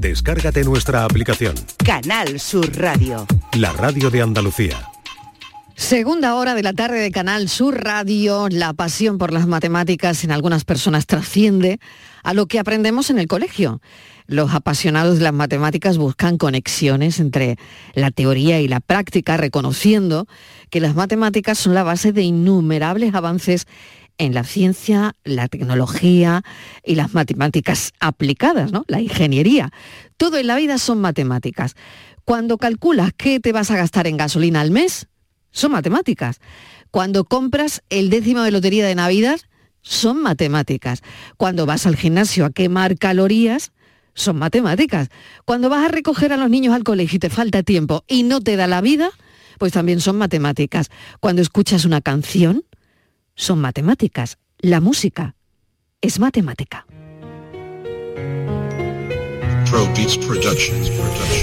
Descárgate nuestra aplicación. Canal Sur Radio. La radio de Andalucía. Segunda hora de la tarde de Canal Sur Radio, la pasión por las matemáticas en algunas personas trasciende a lo que aprendemos en el colegio. Los apasionados de las matemáticas buscan conexiones entre la teoría y la práctica, reconociendo que las matemáticas son la base de innumerables avances en la ciencia, la tecnología y las matemáticas aplicadas, ¿no? La ingeniería. Todo en la vida son matemáticas. Cuando calculas qué te vas a gastar en gasolina al mes, son matemáticas. Cuando compras el décimo de lotería de Navidad, son matemáticas. Cuando vas al gimnasio a quemar calorías, son matemáticas. Cuando vas a recoger a los niños al colegio y te falta tiempo y no te da la vida, pues también son matemáticas. Cuando escuchas una canción, son matemáticas. La música es matemática.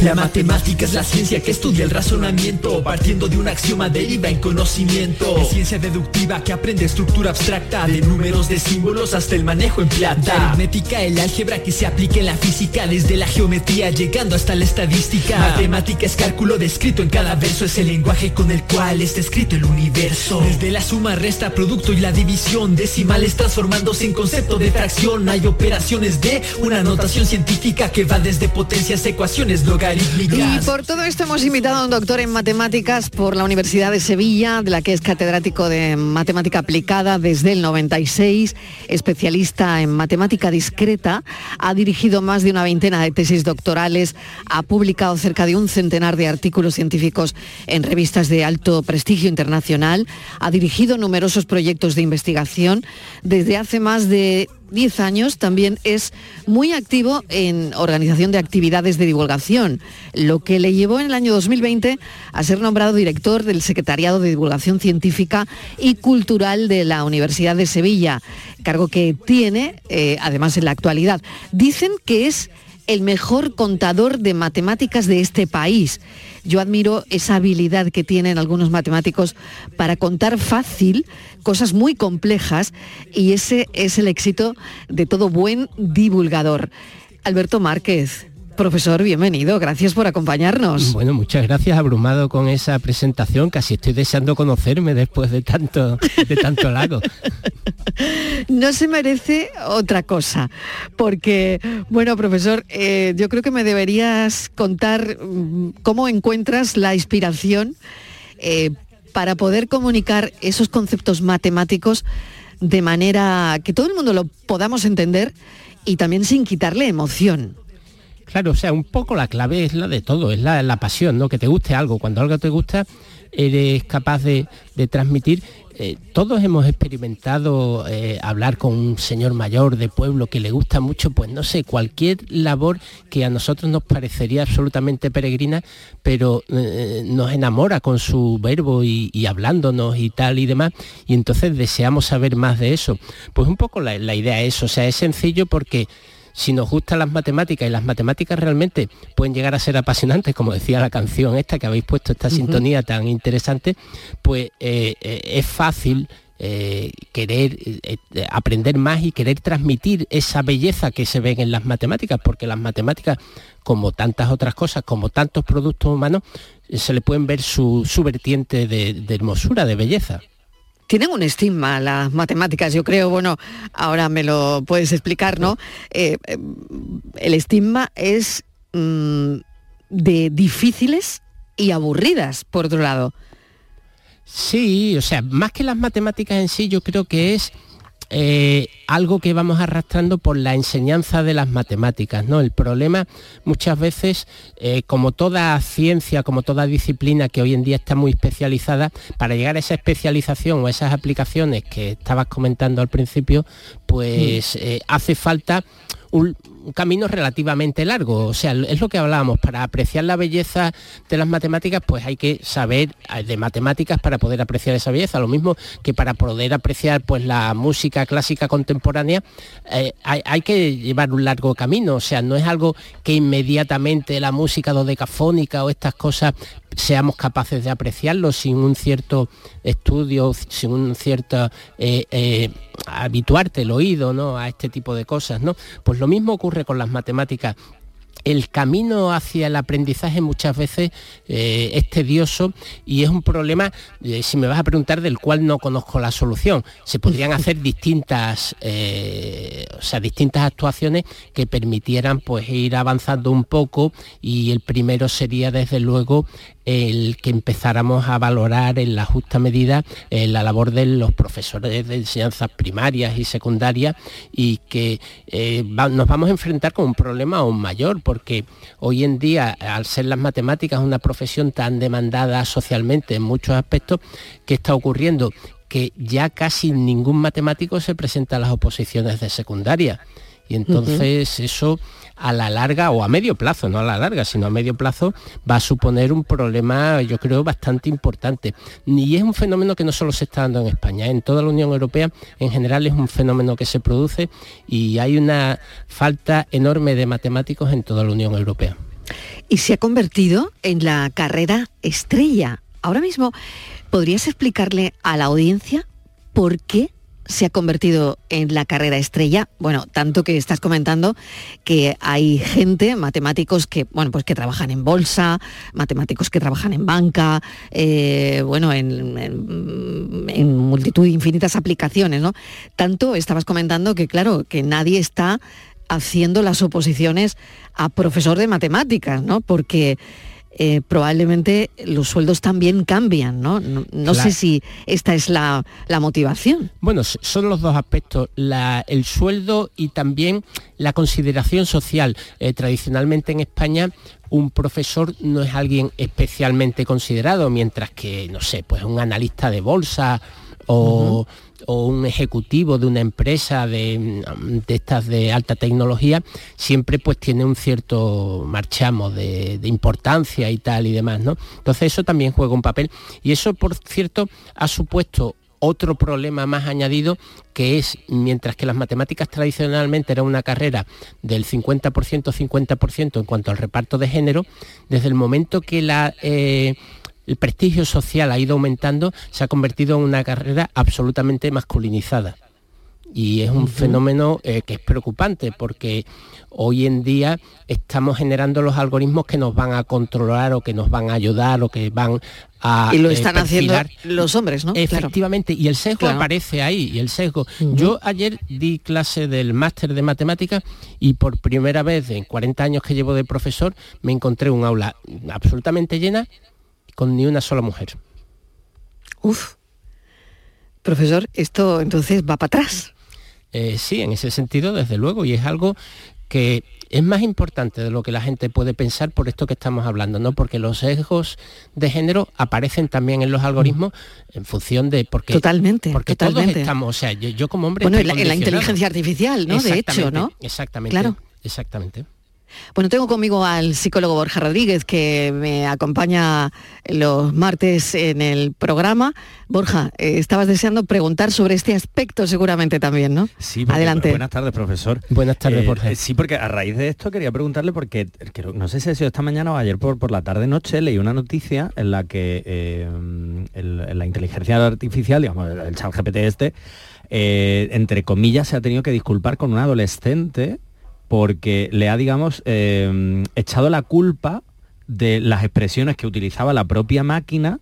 La matemática es la ciencia que estudia el razonamiento Partiendo de un axioma deriva en conocimiento. Es ciencia deductiva que aprende estructura abstracta De números, de símbolos hasta el manejo en plata. La aritmética, el álgebra que se aplica en la física Desde la geometría llegando hasta la estadística. Matemática es cálculo descrito en cada verso Es el lenguaje con el cual está escrito el universo. Desde la suma, resta, producto y la división Decimales transformándose en concepto de fracción Hay operaciones de una notación científica que va desde potencias, ecuaciones logarítmicas. Y por todo esto hemos invitado a un doctor en matemáticas por la Universidad de Sevilla, de la que es catedrático de matemática aplicada desde el 96, especialista en matemática discreta, ha dirigido más de una veintena de tesis doctorales, ha publicado cerca de un centenar de artículos científicos en revistas de alto prestigio internacional, ha dirigido numerosos proyectos de investigación desde hace más de 10 años también es muy activo en organización de actividades de divulgación, lo que le llevó en el año 2020 a ser nombrado director del Secretariado de Divulgación Científica y Cultural de la Universidad de Sevilla, cargo que tiene eh, además en la actualidad. Dicen que es el mejor contador de matemáticas de este país. Yo admiro esa habilidad que tienen algunos matemáticos para contar fácil cosas muy complejas y ese es el éxito de todo buen divulgador. Alberto Márquez, Profesor, bienvenido, gracias por acompañarnos. Bueno, muchas gracias, abrumado con esa presentación, casi estoy deseando conocerme después de tanto, de tanto lago. no se merece otra cosa, porque, bueno, profesor, eh, yo creo que me deberías contar mm, cómo encuentras la inspiración eh, para poder comunicar esos conceptos matemáticos de manera que todo el mundo lo podamos entender y también sin quitarle emoción. Claro, o sea, un poco la clave es la de todo, es la, la pasión, ¿no? Que te guste algo. Cuando algo te gusta, eres capaz de, transmitir. Eh, todos hemos experimentado eh, hablar con un señor mayor de pueblo que le gusta mucho, pues no sé, cualquier labor que a nosotros nos parecería absolutamente peregrina, pero eh, nos enamora con su verbo y, hablándonos y tal y demás, y entonces deseamos saber más de eso. Pues un poco la, la idea es, o sea, es sencillo porque si nos gustan las matemáticas y las matemáticas realmente pueden llegar a ser apasionantes, como decía la canción esta que habéis puesto, esta sintonía tan interesante, pues eh, eh, es fácil eh, querer aprender más y querer transmitir esa belleza que se ven en las matemáticas, porque las matemáticas, como tantas otras cosas, como tantos productos humanos, se le pueden ver su, vertiente de hermosura, de belleza tienen un estigma las matemáticas, yo creo, bueno, ahora me lo puedes explicar, ¿no? Eh, eh, el estigma es mm, de difíciles y aburridas, por otro lado. Sí, o sea, más que las matemáticas en sí, yo creo que es eh, algo que vamos arrastrando por la enseñanza de las matemáticas. ¿no? El problema muchas veces, eh, como toda ciencia, como toda disciplina que hoy en día está muy especializada, para llegar a esa especialización o a esas aplicaciones que estabas comentando al principio, pues mm. eh, hace falta un, camino relativamente largo. O sea, es lo que hablábamos, para apreciar la belleza de las matemáticas, pues hay que saber eh, de matemáticas para poder apreciar esa belleza. Lo mismo que para poder apreciar pues la música clásica contemporánea, eh, hay, que llevar un largo camino. O sea, no es algo que inmediatamente la música dodecafónica o estas cosas seamos capaces de apreciarlo sin un cierto estudio, sin un cierto eh, habituarte el oído ¿no? a este tipo de cosas. ¿no? Pues lo mismo ocurre con las matemáticas el camino hacia el aprendizaje muchas veces eh, es tedioso y es un problema, eh, si me vas a preguntar, del cual no conozco la solución. Se podrían hacer distintas, eh, o sea, distintas actuaciones que permitieran pues ir avanzando un poco y el primero sería desde luego el que empezáramos a valorar en la justa medida eh, la labor de los profesores de enseñanzas primarias y secundarias y que eh, nos vamos a enfrentar con un problema aún mayor porque hoy en día al ser las matemáticas una profesión tan demandada socialmente en muchos aspectos, ¿qué está ocurriendo? que ya casi ningún matemático se presenta a las oposiciones de secundaria. Y entonces eso a la larga o a medio plazo, no a la larga, sino a medio plazo, va a suponer un problema, yo creo, bastante importante. Y es un fenómeno que no solo se está dando en España, en toda la Unión Europea en general es un fenómeno que se produce y hay una falta enorme de matemáticos en toda la Unión Europea. Y se ha convertido en la carrera estrella. Ahora mismo, ¿podrías explicarle a la audiencia por qué se ha convertido en la carrera estrella. Bueno, tanto que estás comentando que hay gente, matemáticos que, bueno, pues que trabajan en bolsa, matemáticos que trabajan en banca, eh, bueno, en, en, multitud de infinitas aplicaciones, ¿no? Tanto estabas comentando que, claro, que nadie está haciendo las oposiciones a profesor de matemáticas, ¿no? Porque eh, probablemente los sueldos también cambian, ¿no? No, sé si esta es la, motivación. Bueno, son los dos aspectos, el sueldo y también la consideración social. Eh, tradicionalmente en España un profesor no es alguien especialmente considerado, mientras que, no sé, pues un analista de bolsa o o un ejecutivo de una empresa de, estas de alta tecnología siempre pues tiene un cierto marchamo de, importancia y tal y demás, ¿no? Entonces eso también juega un papel y eso por cierto ha supuesto otro problema más añadido que es, mientras que las matemáticas tradicionalmente era una carrera del 50%, 50% en cuanto al reparto de género, desde el momento que la, eh, el prestigio social ha ido aumentando, se ha convertido en una carrera absolutamente masculinizada. Y es un fenómeno eh, que es preocupante porque hoy en día estamos generando los algoritmos que nos van a controlar o que nos van a ayudar o que van a... Y lo eh, están haciendo los hombres, ¿no? Efectivamente, y el sesgo aparece ahí, y el sesgo. Yo ayer di clase del máster de matemáticas y por primera vez en 40 años que llevo de profesor me encontré un aula absolutamente llena con ni una sola mujer. Uf. Profesor, esto entonces va para atrás. Eh, sí, en ese sentido, desde luego, y es algo que es más importante de lo que la gente puede pensar por esto que estamos hablando, ¿no? Porque los sesgos de género aparecen también en los algoritmos en función de porque totalmente, porque totalmente. todos estamos, o sea, yo, como hombre bueno, en la, inteligencia artificial, ¿no? De hecho, ¿no? Exactamente. Claro. Exactamente. Bueno, tengo conmigo al psicólogo Borja Rodríguez que me acompaña los martes en el programa. Borja, eh, estabas deseando preguntar sobre este aspecto seguramente también, ¿no? Sí, adelante. Buenas tardes, profesor. Buenas tardes, eh, Borja. sí, porque a raíz de esto quería preguntarle porque no sé si ha sido esta mañana o ayer por, por la tarde noche leí una noticia en la que eh, la inteligencia artificial, digamos, el chat GPT este, entre comillas, se ha tenido que disculpar con un adolescente porque le ha, digamos, eh, echado la culpa de las expresiones que utilizaba la propia máquina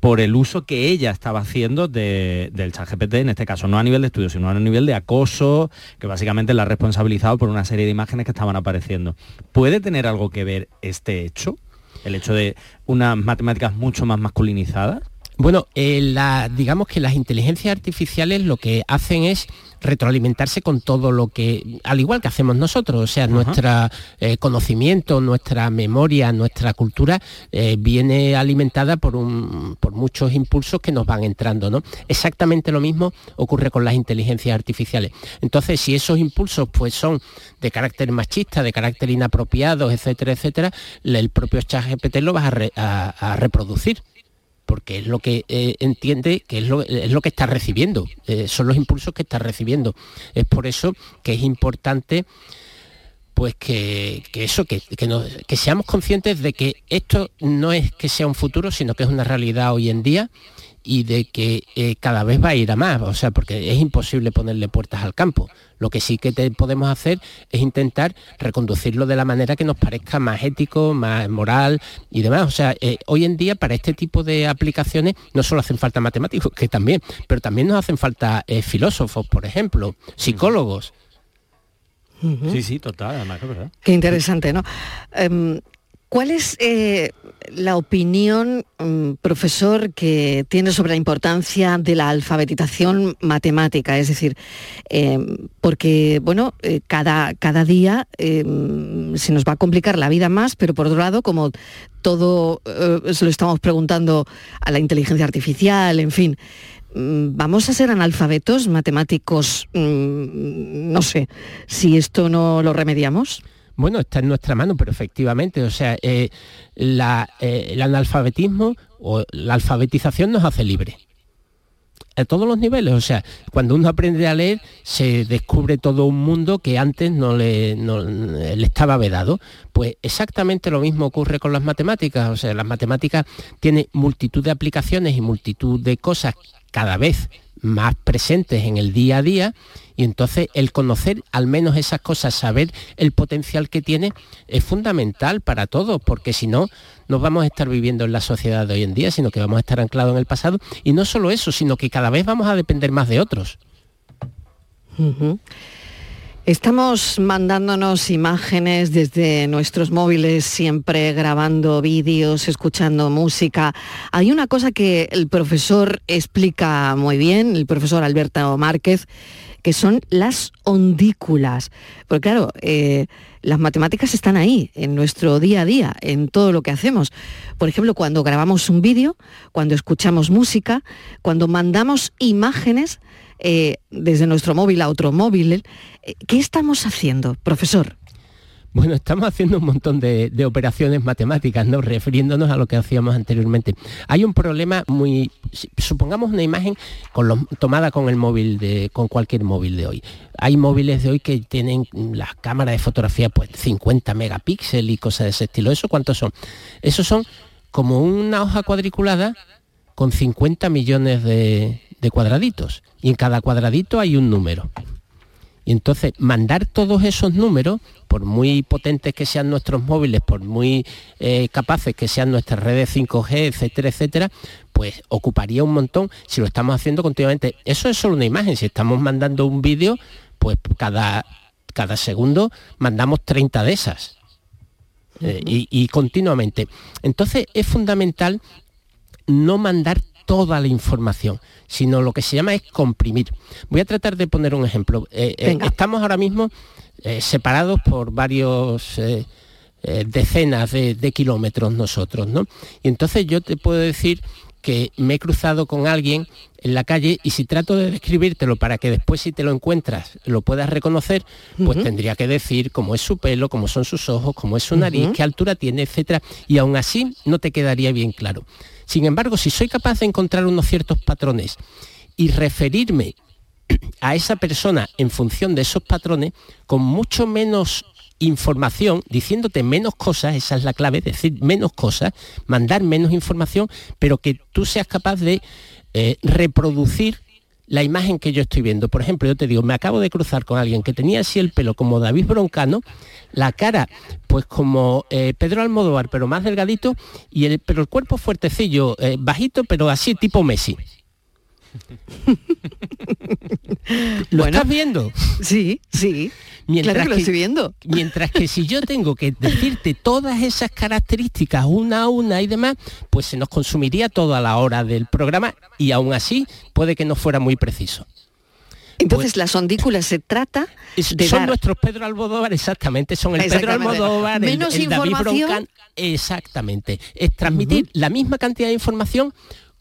por el uso que ella estaba haciendo del chat GPT, en este caso no a nivel de estudio, sino a nivel de acoso, que básicamente la ha responsabilizado por una serie de imágenes que estaban apareciendo. ¿Puede tener algo que ver este hecho? El hecho de unas matemáticas mucho más masculinizadas. Bueno, eh, digamos que las inteligencias artificiales lo que hacen es retroalimentarse con todo lo que, al igual que hacemos nosotros, o sea, nuestro eh, conocimiento, nuestra memoria, nuestra cultura eh, viene alimentada por, un, por muchos impulsos que nos van entrando, ¿no? Exactamente lo mismo ocurre con las inteligencias artificiales. Entonces, si esos impulsos pues son de carácter machista, de carácter inapropiado, etcétera, etcétera, el propio chat GPT lo vas a reproducir porque es lo que eh, entiende que es lo, es lo, que está recibiendo, eh, son los impulsos que está recibiendo. Es por eso que es importante pues que, eso, que, que, seamos conscientes de que esto no es que sea un futuro, sino que es una realidad hoy en día y de que eh, cada vez va a ir a más, o sea, porque es imposible ponerle puertas al campo. Lo que sí que podemos hacer es intentar reconducirlo de la manera que nos parezca más ético, más moral y demás. O sea, eh, hoy en día para este tipo de aplicaciones no solo hacen falta matemáticos, que también, pero también nos hacen falta eh, filósofos, por ejemplo, psicólogos. Sí, sí, total, además, ¿verdad? Qué interesante, ¿no? Em, ¿Cuál es eh, la opinión, mm, profesor, que tiene sobre la importancia de la alfabetización matemática? Es decir, em, porque, bueno, eh, cada, cada día em, se nos va a complicar la vida más, pero por otro lado, como todo eh, se lo estamos preguntando a la inteligencia artificial, en fin, mm, ¿vamos a ser analfabetos matemáticos? Mm, no sé, si esto no lo remediamos. Bueno, está en nuestra mano, pero efectivamente, o sea, eh, eh, el analfabetismo o la alfabetización nos hace libre a todos los niveles. O sea, cuando uno aprende a leer, se descubre todo un mundo que antes no le, no le, estaba vedado. Pues exactamente lo mismo ocurre con las matemáticas. O sea, las matemáticas tienen multitud de aplicaciones y multitud de cosas cada vez más presentes en el día a día y entonces el conocer al menos esas cosas, saber el potencial que tiene es fundamental para todos, porque si no, no vamos a estar viviendo en la sociedad de hoy en día, sino que vamos a estar anclados en el pasado y no solo eso, sino que cada vez vamos a depender más de otros. Estamos mandándonos imágenes desde nuestros móviles, siempre grabando vídeos, escuchando música. Hay una cosa que el profesor explica muy bien, el profesor Alberto Márquez, que son las ondículas. Porque claro, eh, las matemáticas están ahí, en nuestro día a día, en todo lo que hacemos. Por ejemplo, cuando grabamos un vídeo, cuando escuchamos música, cuando mandamos imágenes eh, desde nuestro móvil a otro móvil. Eh, ¿Qué estamos haciendo, profesor? Bueno, estamos haciendo un montón de, operaciones matemáticas, ¿no? Refiriéndonos a lo que hacíamos anteriormente. Hay un problema muy. Supongamos una imagen tomada con el móvil de. con cualquier móvil de hoy. Hay móviles de hoy que tienen las cámaras de fotografía, pues 50 megapíxeles y cosas de ese estilo. ¿Eso cuántos son? Esos son como una hoja cuadriculada con 50 millones de, de cuadraditos y en cada cuadradito hay un número. Y entonces mandar todos esos números, por muy potentes que sean nuestros móviles, por muy eh, capaces que sean nuestras redes 5G, etcétera, etcétera, pues ocuparía un montón si lo estamos haciendo continuamente. Eso es solo una imagen. Si estamos mandando un vídeo, pues cada, cada segundo mandamos 30 de esas. Eh, y, y continuamente. Entonces es fundamental no mandar toda la información, sino lo que se llama es comprimir. Voy a tratar de poner un ejemplo. Eh, eh, estamos ahora mismo eh, separados por varios decenas de, kilómetros nosotros, ¿no? Y entonces yo te puedo decir que me he cruzado con alguien en la calle y si trato de describírtelo para que después si te lo encuentras lo puedas reconocer, pues tendría que decir cómo es su pelo, cómo son sus ojos, cómo es su nariz, qué altura tiene, etcétera, y aún así no te quedaría bien claro. Sin embargo, si soy capaz de encontrar unos ciertos patrones y referirme a esa persona en función de esos patrones, con mucho menos información, diciéndote menos cosas, esa es la clave, decir menos cosas, mandar menos información, pero que tú seas capaz de eh, reproducir la imagen que yo estoy viendo. Por ejemplo, yo te digo, me acabo de cruzar con alguien que tenía así el pelo como David Broncano, la cara pues como eh, Pedro Almodóvar, pero más delgadito, y el, pero el cuerpo fuertecillo, eh, bajito, pero así tipo Messi. ¿Lo estás viendo? Sí, sí. Mientras que, lo estoy viendo. Mientras que si yo tengo que decirte todas esas características una a una y demás, pues se nos consumiría toda la hora del programa y aún así puede que no fuera muy preciso. Entonces pues las ondículas se trata de son nuestros Pedro Almodóvar, exactamente, son el Pedro Almodóvar, Menos el, David Broncan, exactamente. Es transmitir la misma cantidad de información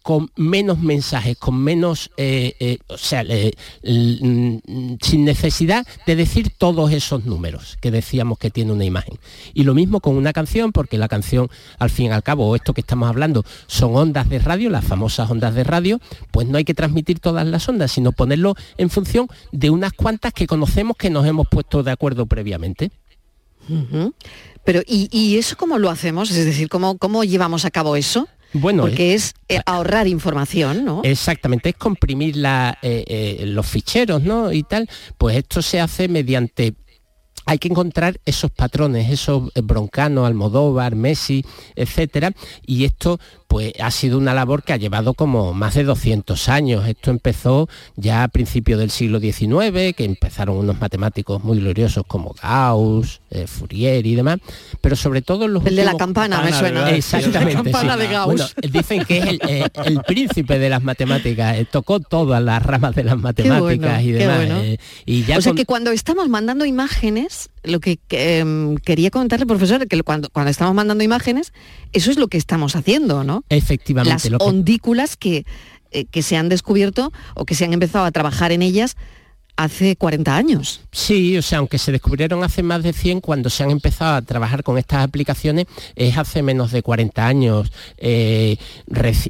con menos mensajes, con menos, eh, eh, o sea, mm, sin necesidad de decir todos esos números que decíamos que tiene una imagen. Y lo mismo con una canción, porque la canción, al fin y al cabo, esto que estamos hablando, son ondas de radio, las famosas ondas de radio, pues no hay que transmitir todas las ondas, sino ponerlo en función de unas cuantas que conocemos que nos hemos puesto de acuerdo previamente. Pero, ¿y, eso cómo lo hacemos? Es decir, ¿cómo, ¿cómo llevamos a cabo eso? Bueno, porque es eh, ahorrar información, ¿no? Exactamente, es comprimir la, eh, eh, los ficheros, ¿no? Y tal, pues esto se hace mediante hay que encontrar esos patrones, esos Broncano, Almodóvar, Messi, etcétera, y esto pues ha sido una labor que ha llevado como más de 200 años. Esto empezó ya a principios del siglo XIX, que empezaron unos matemáticos muy gloriosos como Gauss, eh, Fourier y demás, pero sobre todo los El de la campana, me suena. Exactamente. La campana sí. de Gauss. Bueno, dicen que es el, eh, el príncipe de las matemáticas, eh, tocó todas las ramas de las matemáticas bueno, y demás. bueno. y ya o sea con- que cuando estamos mandando imágenes, lo que que, em, quería contarle, profesor, que cuando, cuando estamos mandando imágenes, eso es lo que estamos haciendo, ¿no? Efectivamente Las ondículas que, eh, que se han descubierto o que se han empezado a trabajar en ellas hace 40 años. Sí, o sea, aunque se descubrieron hace más de 100, cuando se han empezado a trabajar con estas aplicaciones es hace menos de 40 años eh,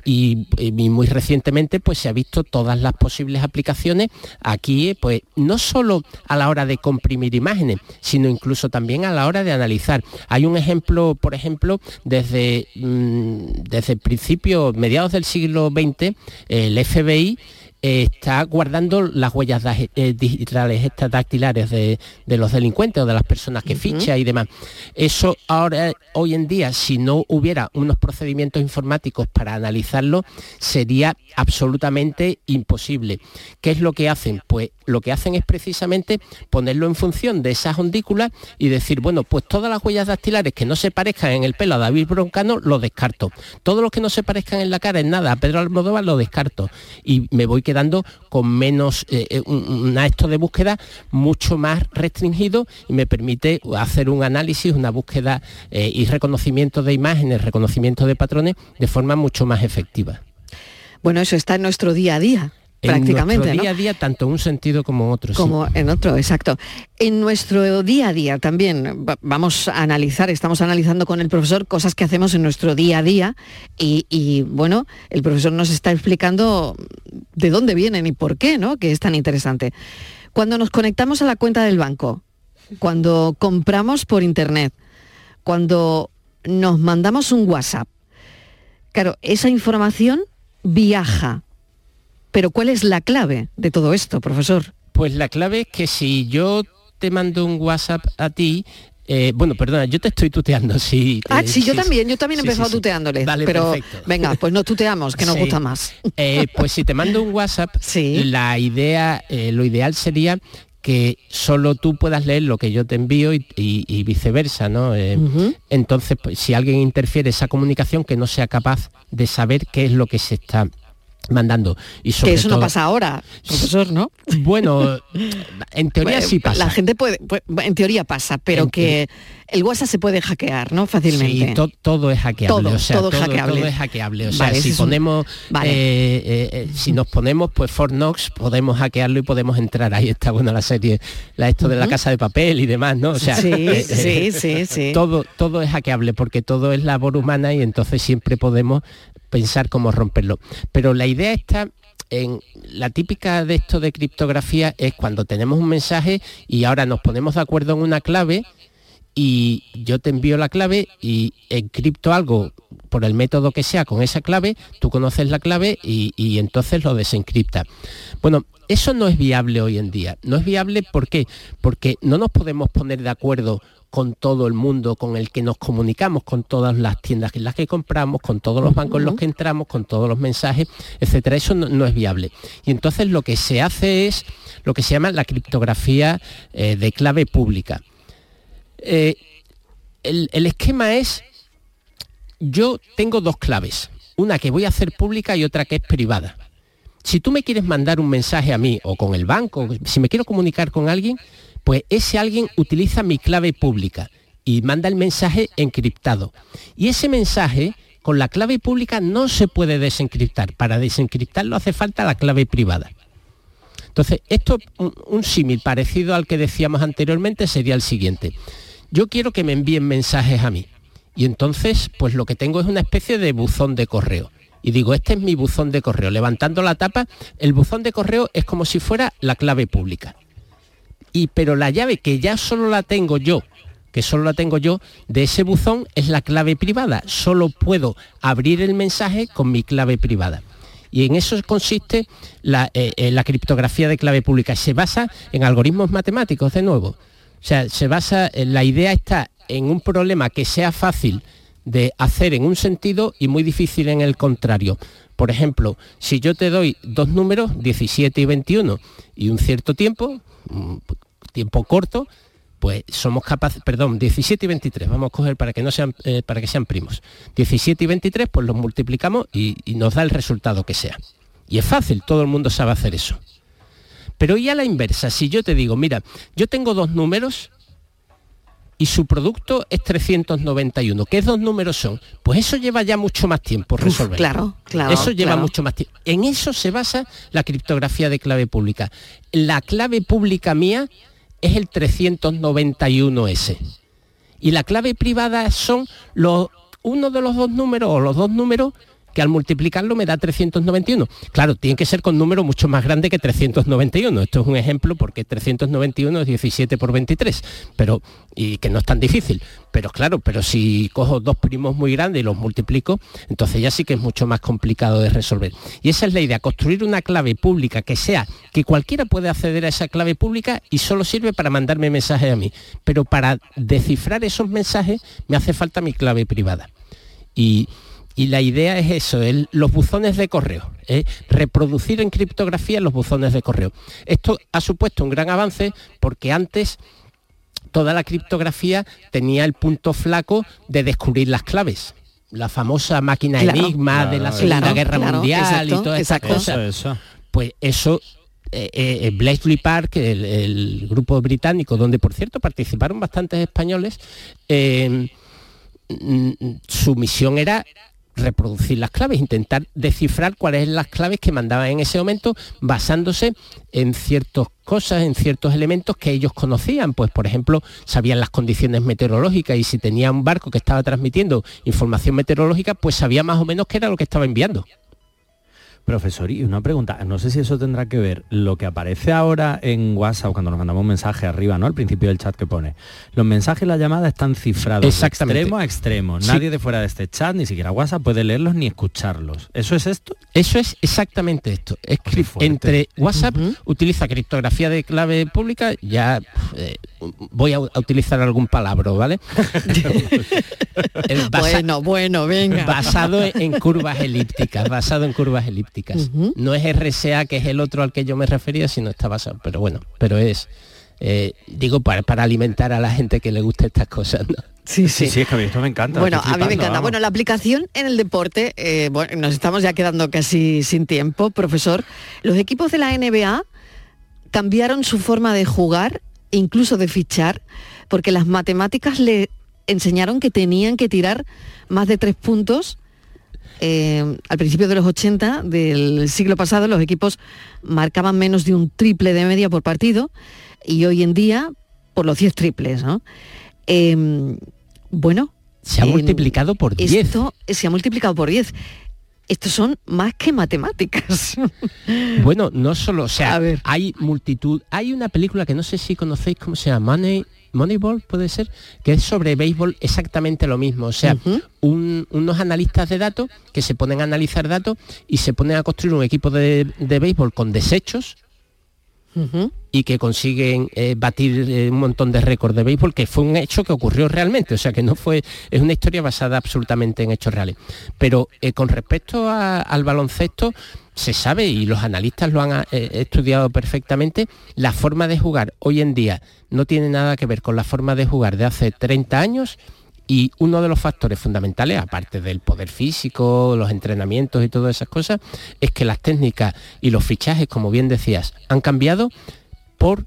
y, muy recientemente pues se ha visto todas las posibles aplicaciones aquí, pues no solo a la hora de comprimir imágenes, sino incluso también a la hora de analizar. Hay un ejemplo, por ejemplo, desde, mm, desde el principio, mediados del siglo XX, el FBI está guardando las huellas eh, digitales estas dactilares de, de los delincuentes o de las personas que ficha y demás. Eso ahora, hoy en día, si no hubiera unos procedimientos informáticos para analizarlo, sería absolutamente imposible. ¿Qué es lo que hacen? Pues lo que hacen es precisamente ponerlo en función de esas ondículas y decir, bueno, pues todas las huellas dactilares que no se parezcan en el pelo a David Broncano, lo descarto. Todos los que no se parezcan en la cara en nada a Pedro Almodóvar, lo descarto. Y me voy quedando con menos, eh, eh, un, esto de búsqueda mucho más restringido y me permite hacer un análisis, una búsqueda eh, y reconocimiento de imágenes, reconocimiento de patrones de forma mucho más efectiva. Bueno, eso está en nuestro día a día, En prácticamente, ¿no? día a día, tanto en un sentido como en otro. sí. Como en otro, exacto. En nuestro día a día también va- vamos a analizar, estamos analizando con el profesor cosas que hacemos en nuestro día a día y, y, bueno, el profesor nos está explicando de dónde vienen y por qué, ¿no? Que es tan interesante. Cuando nos conectamos a la cuenta del banco, cuando compramos por internet, cuando nos mandamos un WhatsApp, claro, esa información viaja. Pero ¿cuál es la clave de todo esto, profesor? Pues la clave es que si yo te mando un WhatsApp a ti, eh, bueno, perdona, yo te estoy tuteando, sí. Ah, eh, sí, yo también, yo también he sí, empezado sí, tuteándole. Vale, pero perfecto. venga, pues no tuteamos, que nos gusta más. Eh, pues si te mando un WhatsApp, Sí. la idea, eh, lo ideal sería que solo tú puedas leer lo que yo te envío y, y- y viceversa, ¿no? Eh. Entonces, pues, si alguien interfiere esa comunicación, que no sea capaz de saber qué es lo que se está mandando. Y sobre Que eso no pasa ahora, profesor, ¿no? Bueno, en teoría sí pasa. La gente puede, puede- en teoría pasa, pero En que el WhatsApp se puede hackear, ¿no? Fácilmente. Sí, to- todo es hackeable. Todo, o sea, todo es hackeable. todo es hackeable. O sea, Vale, si un- ponemos, Vale. eh, eh, eh, si nos ponemos, pues Fort Knox, podemos hackearlo y podemos entrar. Ahí está buena la serie, la esto de la casa de papel y demás, ¿no? O sea, Sí, sí, sí, sí. Todo, todo es hackeable porque todo es labor humana y entonces siempre podemos pensar cómo romperlo. Pero la idea está en la típica de esto de criptografía es cuando tenemos un mensaje y ahora nos ponemos de acuerdo en una clave y yo te envío la clave y encripto algo por el método que sea con esa clave, tú conoces la clave y, y entonces lo desencripta. Bueno, eso no es viable hoy en día. No es viable ¿por qué? porque no nos podemos poner de acuerdo con todo el mundo con el que nos comunicamos, con todas las tiendas en las que compramos, con todos los bancos en los que entramos, con todos los mensajes, etcétera. Eso no, no es viable. Y entonces lo que se hace es lo que se llama la criptografía eh, de clave pública. Eh, el, el esquema es, yo tengo dos claves, una que voy a hacer pública y otra que es privada. Si tú me quieres mandar un mensaje a mí o con el banco, si me quiero comunicar con alguien, pues ese alguien utiliza mi clave pública y manda el mensaje encriptado. Y ese mensaje con la clave pública no se puede desencriptar. Para desencriptarlo hace falta la clave privada. Entonces, esto, un, un símil parecido al que decíamos anteriormente sería el siguiente. Yo quiero que me envíen mensajes a mí. Y entonces, pues lo que tengo es una especie de buzón de correo. Y digo, este es mi buzón de correo. Levantando la tapa, el buzón de correo es como si fuera la clave pública. Y pero la llave que ya solo la tengo yo que solo la tengo yo, de ese buzón es la clave privada. Solo puedo abrir el mensaje con mi clave privada. Y en eso consiste la, eh, eh, criptografía de clave pública. Se basa en algoritmos matemáticos, de nuevo. O sea, se basa, la idea está en un problema que sea fácil de hacer en un sentido y muy difícil en el contrario. Por ejemplo, si yo te doy dos números, 17 y 21, y un cierto tiempo, un tiempo corto, pues somos capaces, perdón, 17 y 23, vamos a coger para que no sean, eh, para que sean primos. 17 y 23, pues los multiplicamos y, y nos da el resultado que sea. Y es fácil, todo el mundo sabe hacer eso. Pero y a la inversa, si yo te digo, mira, yo tengo dos números y su producto es 391. ¿Qué dos números son? Pues eso lleva ya mucho más tiempo resolver. claro, claro. Eso lleva claro. mucho más tiempo. En eso se basa la criptografía de clave pública. La clave pública mía es el 391S. Y la clave privada son los uno de los dos números o los dos números que al multiplicarlo me da 391. Claro, tiene que ser con número mucho más grande que 391. Esto es un ejemplo porque 391 es 17 por 23, pero y que no es tan difícil. Pero claro, pero si cojo dos primos muy grandes y los multiplico, entonces ya sí que es mucho más complicado de resolver. Y esa es la idea, construir una clave pública que sea que cualquiera puede acceder a esa clave pública y solo sirve para mandarme mensajes a mí. Pero para descifrar esos mensajes me hace falta mi clave privada. Y, y la idea es eso, el, los buzones de correo, ¿eh? reproducir en criptografía los buzones de correo. Esto ha supuesto un gran avance porque antes toda la criptografía tenía el punto flaco de descubrir las claves. La famosa máquina Claro, enigma de la Segunda claro, Guerra claro, Mundial exacto, y todas estas exacto. cosas. Eso. Pues eso, eh, eh, Bletchley Park, el, el grupo británico, donde por cierto participaron bastantes españoles, eh, mm, su misión era reproducir las claves, intentar descifrar cuáles eran las claves que mandaban en ese momento basándose en ciertas cosas, en ciertos elementos que ellos conocían. Pues por ejemplo, sabían las condiciones meteorológicas y si tenía un barco que estaba transmitiendo información meteorológica, pues sabía más o menos qué era lo que estaba enviando. Profesor, y una pregunta, no sé si eso tendrá que ver, lo que aparece ahora en WhatsApp cuando nos mandamos un mensaje arriba, ¿no? Al principio del chat que pone, los mensajes y la llamada están cifrados de Exactamente. extremo a extremo. Sí. Nadie de fuera de este chat, ni siquiera WhatsApp, puede leerlos ni escucharlos. ¿Eso es esto? Eso es exactamente esto. Es entre WhatsApp utiliza criptografía de clave pública, ya eh, voy a, a utilizar algún palabra, ¿vale? Basa- Bueno, bueno, venga. basado en curvas elípticas, basado en curvas elípticas. No es RSA, que es el otro al que yo me refería, sino está basado, pero bueno, pero es, eh, digo, para, para alimentar a la gente que le gusta estas cosas, ¿no? Sí, sí. es que a mí esto me encanta. Bueno, a mí me encanta. vamos. Bueno, la aplicación en el deporte, eh, bueno, nos estamos ya quedando casi sin tiempo, profesor. Los equipos de la NBA cambiaron su forma de jugar, incluso de fichar, porque las matemáticas le enseñaron que tenían que tirar más de tres puntos. Eh, al principio de los 80 del siglo pasado los equipos marcaban menos de un triple de media por partido y hoy en día por los 10 triples, ¿no? Eh, bueno, Se ha multiplicado por 10. esto se ha multiplicado por 10. Estos son más que matemáticas. Bueno, no solo, o sea, A ver. hay multitud. Hay una película que no sé si conocéis cómo se llama, Money, Moneyball puede ser, que es sobre béisbol exactamente lo mismo. O sea, un- unos analistas de datos que se ponen a analizar datos y se ponen a construir un equipo de, de béisbol con desechos Y que consiguen eh, batir eh, un montón de récords de béisbol, que fue un hecho que ocurrió realmente, o sea que no fue, es una historia basada absolutamente en hechos reales. Pero eh, con respecto al baloncesto, se sabe, y los analistas lo han estudiado perfectamente, la forma de jugar hoy en día no tiene nada que ver con la forma de jugar de hace 30 años y uno de los factores fundamentales, aparte del poder físico, los entrenamientos y todas esas cosas, es que las técnicas y los fichajes, como bien decías, han cambiado por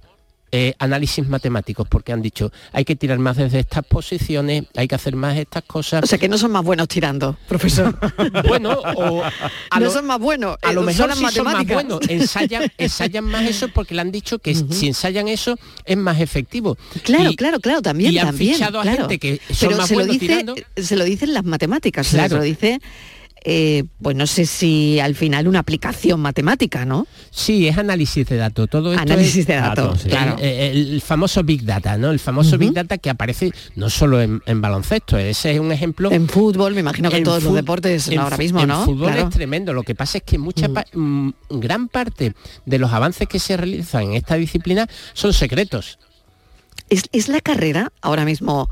eh, análisis matemáticos, porque han dicho, hay que tirar más desde estas posiciones, hay que hacer más estas cosas. O sea que no son más buenos tirando, profesor. bueno, o a no lo, son más buenos. a lo eh, mejor las sí son más buenos, ensayan, ensayan más eso porque le han dicho que si ensayan eso es más efectivo. Claro, Y- claro, claro, también, y han también. fichado a claro. gente que son Pero más se lo dice, tirando. se lo dicen las matemáticas, Claro. se lo dice eh, pues no sé si al final una aplicación matemática, ¿no? Sí, es análisis de datos. Todo esto Análisis es de datos, el- claro. El, el famoso Big Data, ¿no? El famoso Big Data que aparece no solo en, en baloncesto, ese es un ejemplo. En fútbol, me imagino que en, todos los deportes en ahora mismo, en ¿no? fútbol Claro. es tremendo. Lo que pasa es que mucha pa- mm, gran parte de los avances que se realizan en esta disciplina son secretos. ¿Es, es la carrera ahora mismo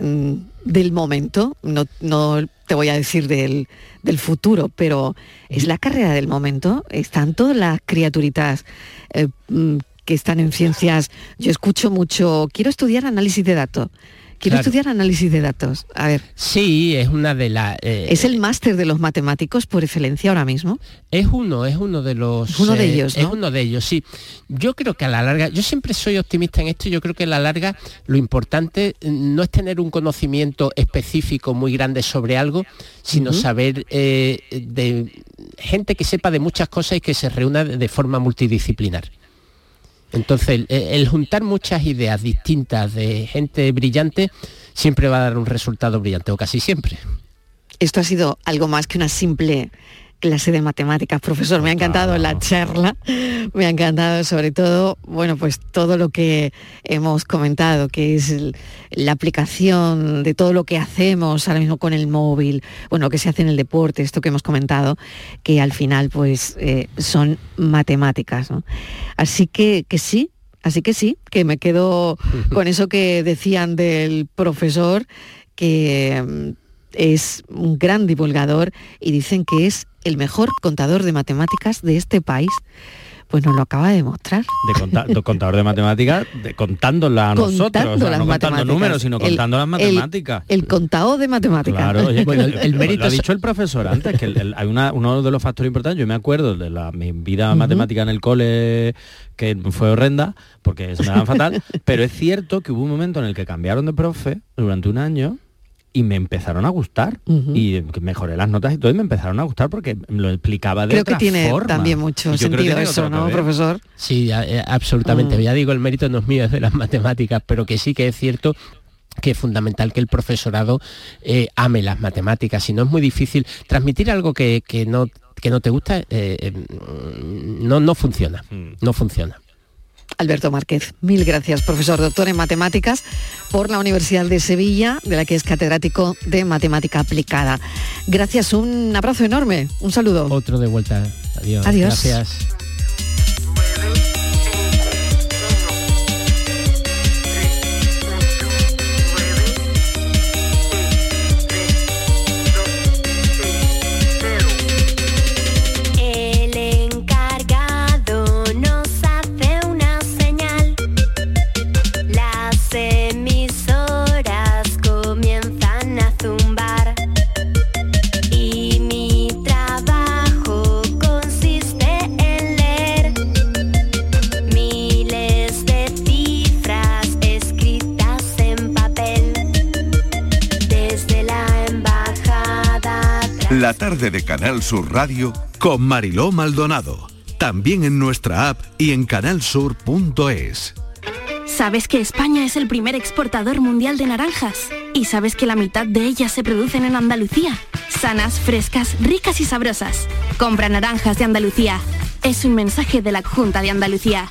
mm, del momento? No, no te voy a decir del, del futuro, pero ¿es la carrera del momento? ¿Están todas las criaturitas eh, mm, que están en ciencias? Yo escucho mucho, quiero estudiar análisis de datos. Quiero Claro. estudiar análisis de datos. A ver, Sí, es una de las... eh, ¿es el máster de los matemáticos por excelencia ahora mismo? Es uno, es uno de los... Es uno de ellos, Es ¿no? uno de ellos, sí. Yo creo que a la larga, yo siempre soy optimista en esto, yo creo que a la larga lo importante eh, no es tener un conocimiento específico muy grande sobre algo, sino saber eh, de gente que sepa de muchas cosas y que se reúna de forma multidisciplinar. Entonces, el, juntar muchas ideas distintas de gente brillante siempre va a dar un resultado brillante, o casi siempre. Esto ha sido algo más que una simple clase de matemáticas, profesor. Me ha encantado la charla, me ha encantado sobre todo, bueno, pues todo lo que hemos comentado, que es la aplicación de todo lo que hacemos ahora mismo con el móvil, bueno, lo que se hace en el deporte, esto que hemos comentado, que al final pues eh, son matemáticas. ¿no? Así que, que sí, así que sí, que me quedo con eso que decían del profesor, que es un gran divulgador y dicen que es el mejor contador de matemáticas de este país. Pues nos lo acaba de demostrar. De, conta- de contador de matemáticas, de contándola a nosotros, Contando o sea, las no contando números, sino El- contando las el- matemáticas. El, contado de matemáticas. Claro, oye, Bueno, el- el mérito lo ha dicho el profesor antes, que el- el- hay una- uno de los factores importantes, yo me acuerdo de la, mi vida matemática en el cole, que fue horrenda, porque se me daban fatal, pero es cierto que hubo un momento en el que cambiaron de profe durante un año y me empezaron a gustar Ujú. y que mejoré las notas y todo y me empezaron a gustar porque lo explicaba de Creo que tiene forma. también mucho Y yo sentido eso, ¿no, vez. profesor? Sí, eh, absolutamente. Mm. Ya digo, el mérito no es mío, es de las matemáticas, pero que sí que es cierto que es fundamental que el profesorado eh, ame las matemáticas. Si no es muy difícil transmitir algo que, que no, que no te gusta, eh, eh, no, no funciona. Mm. No funciona. Alberto Márquez, mil gracias, profesor doctor en matemáticas por la Universidad de Sevilla, de la que es catedrático de matemática aplicada. Gracias, un abrazo enorme, un saludo. Otro de vuelta. Adiós. Adiós. Gracias. La tarde de Canal Sur Radio con Mariló Maldonado. También en nuestra app y en canalsur.es. ¿Sabes que España es el primer exportador mundial de naranjas? ¿Y sabes que la mitad de ellas se producen en Andalucía? Sanas, frescas, ricas y sabrosas. Compra naranjas de Andalucía. Es un mensaje de la Junta de Andalucía.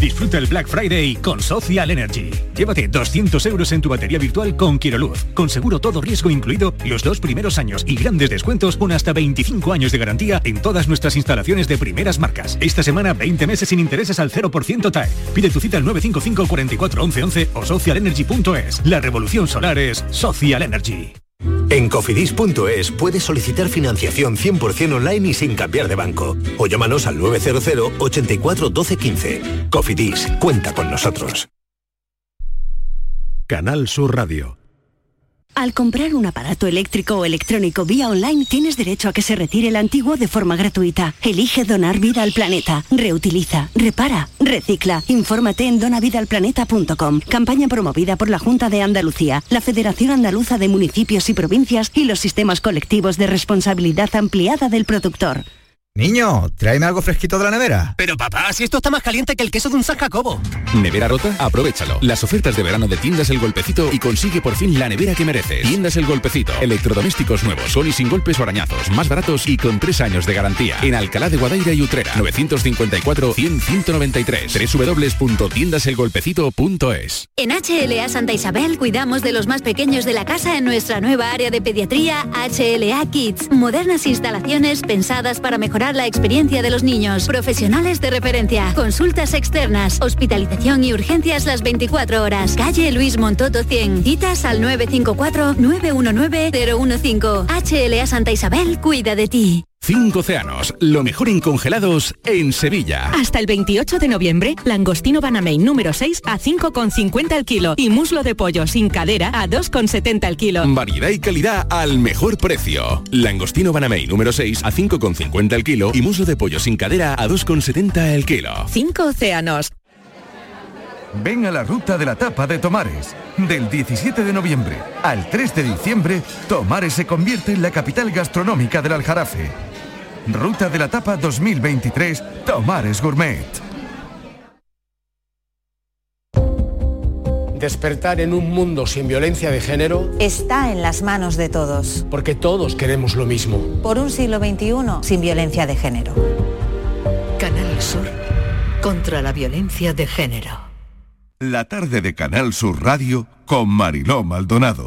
Disfruta el Black Friday con Social Energy. Llévate 200 euros en tu batería virtual con Quiroluz, con seguro todo riesgo incluido los dos primeros años y grandes descuentos con hasta 25 años de garantía en todas nuestras instalaciones de primeras marcas. Esta semana 20 meses sin intereses al 0% TAE. Pide tu cita al 955 44 11 11 o socialenergy.es. La revolución solar es Social Energy. En cofidis.es puedes solicitar financiación 100% online y sin cambiar de banco. O llámanos al 900 84 12 15. Cofidis, cuenta con nosotros. Canal Sur Radio. Al comprar un aparato eléctrico o electrónico vía online tienes derecho a que se retire el antiguo de forma gratuita. Elige donar vida al planeta. Reutiliza, repara, recicla. Infórmate en donavidalplaneta.com. Campaña promovida por la Junta de Andalucía, la Federación Andaluza de Municipios y Provincias y los sistemas colectivos de responsabilidad ampliada del productor. Niño, tráeme algo fresquito de la nevera. Pero papá, si esto está más caliente que el queso de un San Jacobo. ¿Nevera rota? Aprovechalo. Las ofertas de verano de Tiendas El Golpecito y consigue por fin la nevera que mereces. Tiendas El Golpecito. Electrodomésticos nuevos, son y sin golpes o arañazos, más baratos y con tres años de garantía. En Alcalá de Guadaira y Utrera. 954-100-193. www.tiendaselgolpecito.es En HLA Santa Isabel cuidamos de los más pequeños de la casa en nuestra nueva área de pediatría HLA Kids. Modernas instalaciones pensadas para mejorar la experiencia de los niños. Profesionales de referencia. Consultas externas. Hospitalización y urgencias las 24 horas. Calle Luis Montoto 100. Citas al 954-919-015. HLA Santa Isabel cuida de ti. Cinco océanos, lo mejor en congelados en Sevilla. Hasta el 28 de noviembre, langostino Banamey número 6 a 5,50 al kilo y muslo de pollo sin cadera a 2,70 al kilo. Variedad y calidad al mejor precio. Langostino Banamey número 6 a 5,50 al kilo y muslo de pollo sin cadera a 2,70 el kilo. Cinco océanos. Ven a la ruta de la tapa de Tomares. Del 17 de noviembre al 3 de diciembre, Tomares se convierte en la capital gastronómica del Aljarafe. Ruta de la Tapa 2023, Tomares Gourmet. Despertar en un mundo sin violencia de género está en las manos de todos. porque todos queremos lo mismo. Por un siglo XXI sin violencia de género. Canal Sur. Contra la violencia de género. La tarde de Canal Sur Radio con Mariló Maldonado.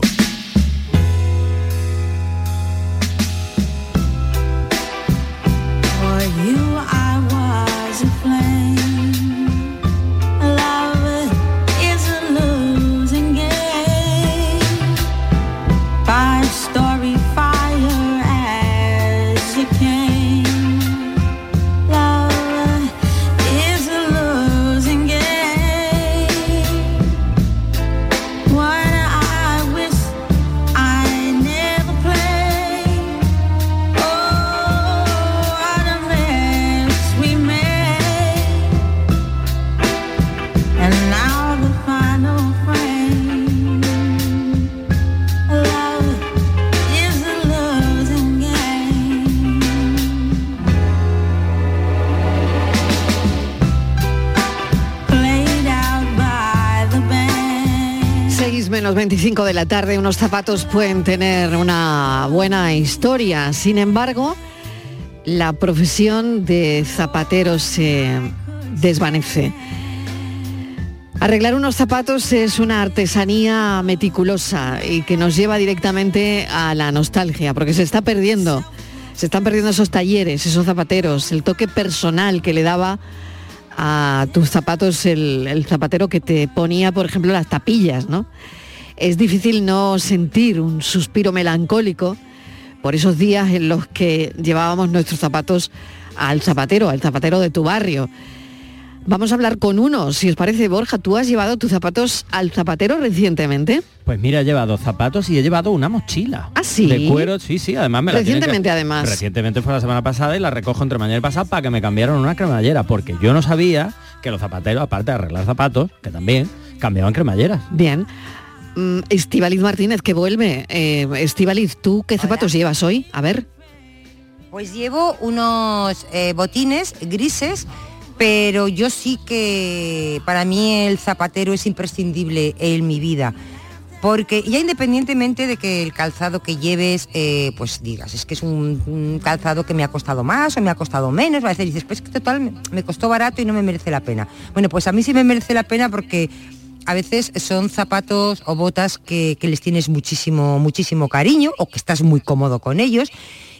de la tarde unos zapatos pueden tener una buena historia. Sin embargo, la profesión de zapatero se desvanece. Arreglar unos zapatos es una artesanía meticulosa y que nos lleva directamente a la nostalgia, porque se está perdiendo. Se están perdiendo esos talleres, esos zapateros, el toque personal que le daba a tus zapatos el, el zapatero que te ponía, por ejemplo, las tapillas, ¿no? Es difícil no sentir un suspiro melancólico por esos días en los que llevábamos nuestros zapatos al zapatero, al zapatero de tu barrio. Vamos a hablar con uno, si os parece, Borja, ¿tú has llevado tus zapatos al zapatero recientemente? Pues mira, he llevado zapatos y he llevado una mochila. ¿Ah, sí? De cuero, sí, sí, además me la Recientemente, que- además. Recientemente fue la semana pasada y la recojo entre mañana y pasada para que me cambiaran una cremallera, porque yo no sabía que los zapateros, aparte de arreglar zapatos, que también, cambiaban cremalleras. Bien. Mm, Estivaliz Martínez, que vuelve. Eh, Estivaliz, ¿tú qué zapatos llevas hoy? A ver. Pues llevo unos eh, botines grises, pero yo sí que para mí el zapatero es imprescindible en mi vida. Porque ya independientemente de que el calzado que lleves, eh, pues digas, es que es un, un calzado que me ha costado más o me ha costado menos, a veces dices, pues que total me costó barato y no me merece la pena. Bueno, pues a mí sí me merece la pena porque a veces son zapatos o botas que, les tienes muchísimo, muchísimo cariño o que estás muy cómodo con ellos.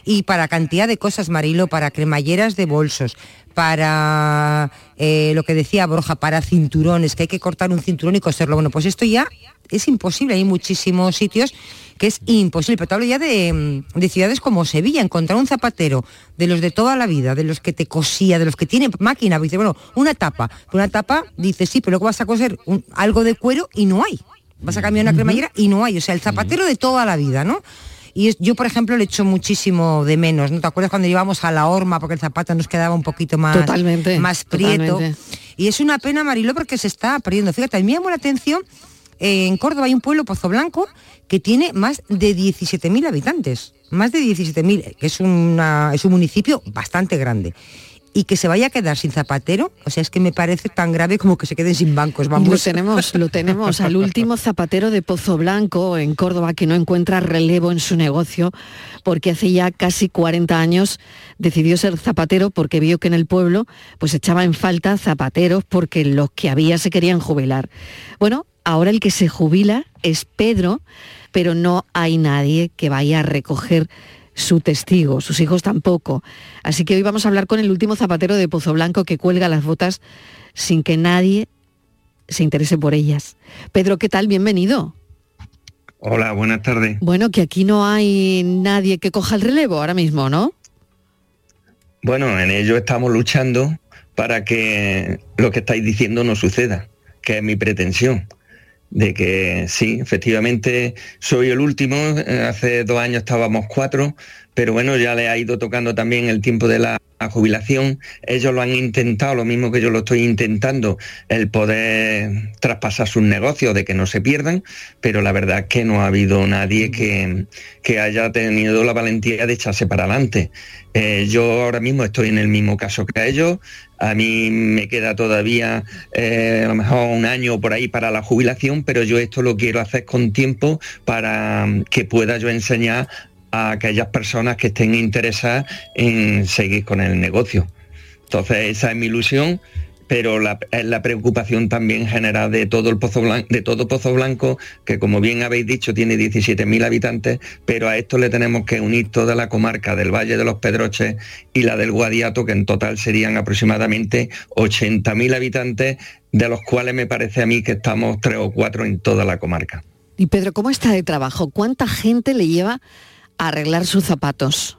Y para cantidad de cosas, Marilo, para cremalleras de bolsos, para eh, lo que decía Borja, para cinturones, que hay que cortar un cinturón y coserlo. Bueno, pues esto ya es imposible, hay muchísimos sitios que es imposible, pero te hablo ya de, de ciudades como Sevilla, encontrar un zapatero de los de toda la vida, de los que te cosía, de los que tienen máquina, dice, bueno, una tapa, una tapa, dice sí, pero luego vas a coser un- algo de cuero y no hay. vas a cambiar una cremallera y no hay, o sea, el zapatero de toda la vida, ¿no? Y yo, por ejemplo, le echo muchísimo de menos, ¿no? ¿Te acuerdas cuando íbamos a la horma porque el zapato nos quedaba un poquito más, Totalmente, más prieto? totalmente. Y es una pena, Mariló, porque se está perdiendo. Fíjate, a mí me llamó la atención, eh, en Córdoba hay un pueblo, Pozo Blanco, que tiene más de 17.000 habitantes. Más de 17.000, que es, una, es un municipio bastante grande. Y que se vaya a quedar sin zapatero, o sea, es que me parece tan grave como que se queden sin bancos, Lo vamos. tenemos, lo tenemos al último zapatero de Pozo Blanco en Córdoba que no encuentra relevo en su negocio porque hace ya casi 40 años decidió ser zapatero porque vio que en el pueblo pues echaba en falta zapateros porque los que había se querían jubilar. Bueno, ahora el que se jubila es Pedro, pero no hay nadie que vaya a recoger su testigo, sus hijos tampoco. Así que hoy vamos a hablar con el último zapatero de Pozo Blanco que cuelga las botas sin que nadie se interese por ellas. Pedro, ¿qué tal? Bienvenido. Hola, buenas tardes. Bueno, que aquí no hay nadie que coja el relevo ahora mismo, ¿no? Bueno, en ello estamos luchando para que lo que estáis diciendo no suceda, que es mi pretensión. De que sí, efectivamente soy el último, eh, hace dos años estábamos cuatro, pero bueno, ya le ha ido tocando también el tiempo de la jubilación. Ellos lo han intentado, lo mismo que yo lo estoy intentando, el poder traspasar sus negocios, de que no se pierdan, pero la verdad es que no ha habido nadie que, que haya tenido la valentía de echarse para adelante. Eh, yo ahora mismo estoy en el mismo caso que ellos. A mí me queda todavía eh, a lo mejor un año por ahí para la jubilación, pero yo esto lo quiero hacer con tiempo para que pueda yo enseñar a aquellas personas que estén interesadas en seguir con el negocio. Entonces esa es mi ilusión, pero la, es la preocupación también general de todo el Pozo Blanco, de todo Pozo Blanco, que como bien habéis dicho tiene 17.000 habitantes, pero a esto le tenemos que unir toda la comarca del Valle de los Pedroches y la del Guadiato, que en total serían aproximadamente 80.000 habitantes, de los cuales me parece a mí que estamos tres o cuatro en toda la comarca. Y Pedro, ¿cómo está de trabajo? ¿Cuánta gente le lleva arreglar sus zapatos?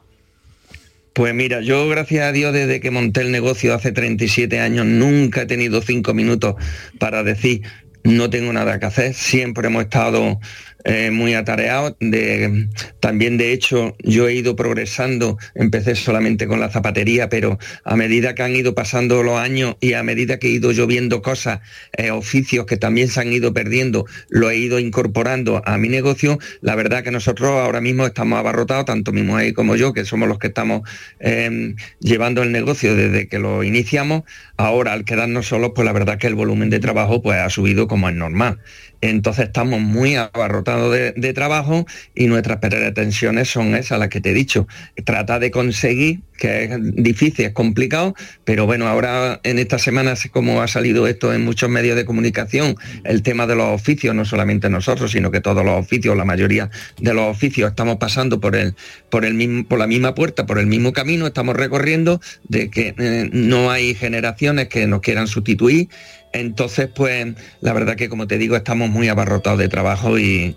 Pues mira, yo gracias a Dios desde que monté el negocio hace 37 años nunca he tenido cinco minutos para decir no tengo nada que hacer, siempre hemos estado eh, muy atareados. De, también de hecho yo he ido progresando, empecé solamente con la zapatería, pero a medida que han ido pasando los años y a medida que he ido yo viendo cosas, eh, oficios que también se han ido perdiendo, lo he ido incorporando a mi negocio, la verdad que nosotros ahora mismo estamos abarrotados, tanto mi mujer como yo, que somos los que estamos eh, llevando el negocio desde que lo iniciamos, ahora al quedarnos solos, pues la verdad que el volumen de trabajo pues ha subido como es normal. Entonces estamos muy abarrotados de, trabajo y nuestras pretensiones son esas, las que te he dicho. Trata de conseguir, que es difícil, es complicado, pero bueno, ahora en estas semanas, como ha salido esto en muchos medios de comunicación, el tema de los oficios, no solamente nosotros, sino que todos los oficios, la mayoría de los oficios estamos pasando por, el, por, el mismo, por la misma puerta, por el mismo camino, estamos recorriendo de que eh, no hay generaciones que nos quieran sustituir entonces, pues la verdad que como te digo, estamos muy abarrotados de trabajo y,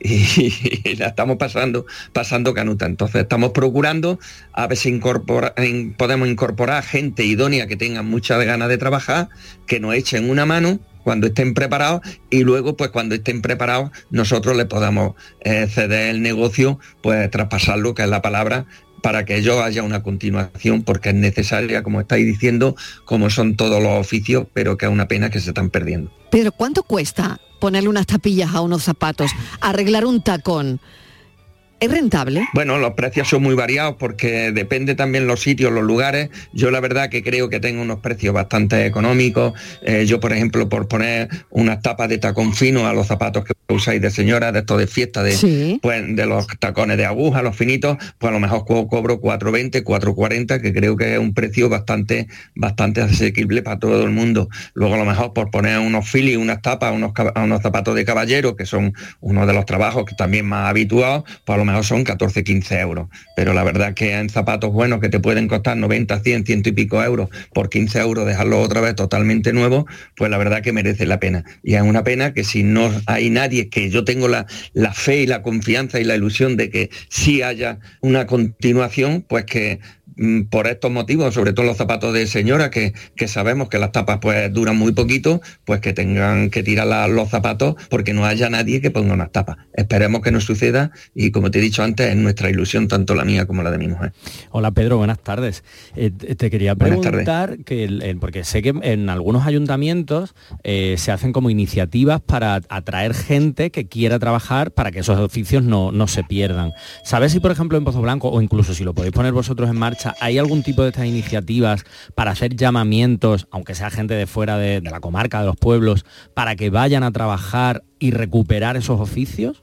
la estamos pasando, pasando canuta. Entonces estamos procurando a ver si incorpora, in, podemos incorporar gente idónea que tenga muchas ganas de trabajar, que nos echen una mano cuando estén preparados y luego pues cuando estén preparados nosotros le podamos eh, ceder el negocio, pues traspasarlo, que es la palabra, para que ello haya una continuación, porque es necesaria, como estáis diciendo, como son todos los oficios, pero que es una pena que se están perdiendo. Pedro, ¿cuánto cuesta ponerle unas tapillas a unos zapatos, arreglar un tacón? ¿Es rentable? Bueno, los precios son muy variados porque depende también los sitios, los lugares. Yo la verdad que creo que tengo unos precios bastante económicos. Eh, yo, por ejemplo, por poner unas tapas de tacón fino a los zapatos que usáis de señora, de esto de fiesta, de, sí. pues, de los tacones de aguja, los finitos, pues a lo mejor co cobro 4,20, 4,40, que creo que es un precio bastante, bastante asequible para todo el mundo. Luego a lo mejor por poner unos filis, unas tapas, unos, unos zapatos de caballero, que son uno de los trabajos que también más habituados, pues a lo mejor son 14, 15 euros. Pero la verdad que en zapatos buenos que te pueden costar 90, 100, ciento y pico euros, por 15 euros dejarlo otra vez totalmente nuevo, pues la verdad que merece la pena. Y es una pena que si no hay nadie, que yo tengo la, la fe y la confianza y la ilusión de que sí haya una continuación, pues que por estos motivos, sobre todo los zapatos de señora, que, que sabemos que las tapas pues duran muy poquito, pues que tengan que tirar la- los zapatos porque no haya nadie que ponga unas tapas. Esperemos que no suceda y como te he dicho antes, es nuestra ilusión, tanto la mía como la de mi mujer. Hola Pedro, buenas tardes. Eh, te quería preguntar, que el- porque sé que en algunos ayuntamientos eh, se hacen como iniciativas para atraer gente que quiera trabajar para que esos oficios no, no se pierdan. ¿Sabes si, por ejemplo, en Pozo Blanco, o incluso si lo podéis poner vosotros en marcha, hay algún tipo de estas iniciativas para hacer llamamientos, aunque sea gente de fuera de, la comarca, de los pueblos, para que vayan a trabajar y recuperar esos oficios?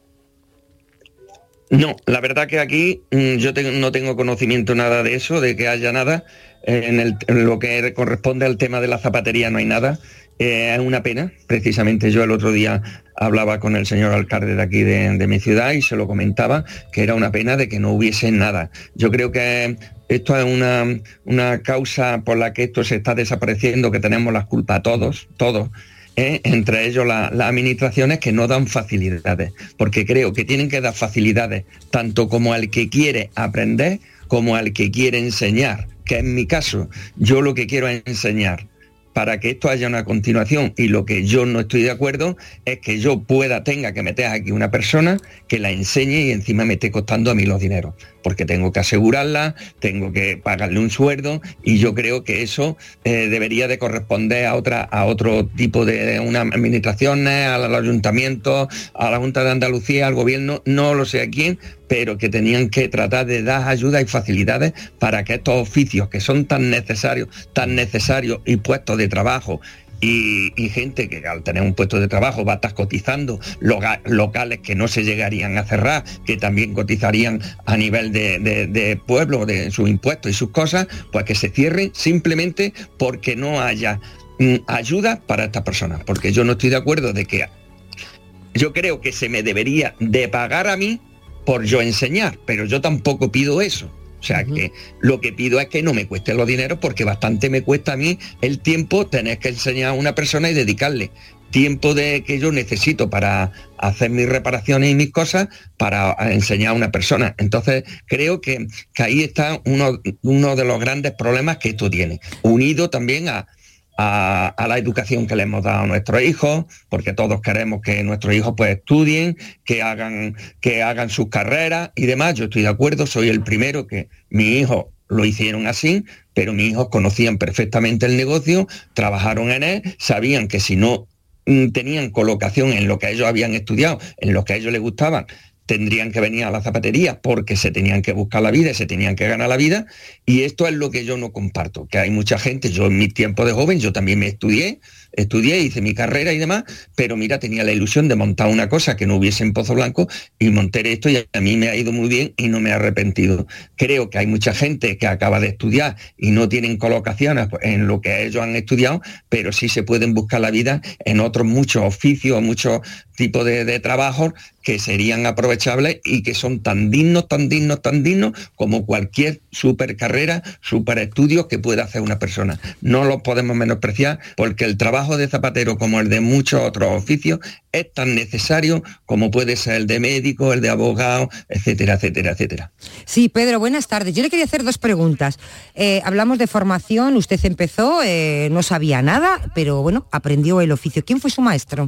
No, la verdad que aquí mm, yo no tengo conocimiento nada de eso, de que haya nada. Eh, en lo que corresponde al tema de la zapatería no hay nada. Eh, es una pena. Precisamente yo el otro día hablaba con el señor alcalde de aquí de, de mi ciudad y se lo comentaba que era una pena de que no hubiese nada. Yo creo que esto es una, una causa por la que esto se está desapareciendo, que tenemos las culpas todos, todos. ¿eh? entre ellos la- las administraciones que no dan facilidades, porque creo que tienen que dar facilidades tanto como al que quiere aprender como al que quiere enseñar, que en mi caso yo lo que quiero es enseñar para que esto haya una continuación. Y lo que yo no estoy de acuerdo es que yo pueda, tenga que meter aquí una persona que la enseñe y encima me esté costando a mí los dineros, porque tengo que asegurarla, tengo que pagarle un sueldo y yo creo que eso eh, debería de corresponder a otra, a otro tipo de unas administraciones, al ayuntamiento, a la Junta de Andalucía, al gobierno, no lo sé a quién, pero que tenían que tratar de dar ayuda y facilidades para que estos oficios que son tan necesarios, tan necesarios y puestos de trabajo y, gente que al tener un puesto de trabajo va a estar cotizando, locales que no se llegarían a cerrar, que también cotizarían a nivel de pueblo, de sus impuestos y sus cosas, pues que se cierren simplemente porque no haya mm, ayuda para estas personas. Porque yo no estoy de acuerdo de que yo creo que se me debería de pagar a mí por yo enseñar, pero yo tampoco pido eso. O sea que lo que pido es que no me cueste los dineros porque bastante me cuesta a mí el tiempo tener que enseñar a una persona y dedicarle tiempo de que yo necesito para hacer mis reparaciones y mis cosas para enseñar a una persona. Entonces creo que, que ahí está uno, uno de los grandes problemas que esto tiene, unido también a, a, la educación que le hemos dado a nuestros hijos, porque todos queremos que nuestros hijos pues estudien, que hagan, que hagan sus carreras y demás. Yo estoy de acuerdo, soy el primero que mi hijo lo hicieron así, pero mis hijos conocían perfectamente el negocio, trabajaron en él, sabían que si no mm, tenían colocación en lo que ellos habían estudiado, en lo que a ellos les gustaban, tendrían que venir a la zapatería porque se tenían que buscar la vida y se tenían que ganar la vida. Y esto es lo que yo no comparto, que hay mucha gente, yo en mi tiempo de joven, yo también me estudié, estudié, hice mi carrera y demás, pero mira, tenía la ilusión de montar una cosa que no hubiese en Pozo Blanco y monté esto y a mí me ha ido muy bien y no me he arrepentido. Creo que hay mucha gente que acaba de estudiar y no tienen colocaciones en lo que ellos han estudiado, pero sí se pueden buscar la vida en otros muchos oficios, muchos tipos de, trabajos que serían aprovechables y que son tan dignos, tan dignos, tan dignos como cualquier super carrera, super estudios que pueda hacer una persona. No los podemos menospreciar porque el trabajo de zapatero como el de muchos otros oficios es tan necesario como puede ser el de médico, el de abogado, etcétera, etcétera, etcétera. Sí, Pedro, buenas tardes. Yo le quería hacer dos preguntas. Eh, hablamos de formación, usted empezó, eh, no sabía nada, pero bueno, aprendió el oficio. ¿Quién fue su maestro?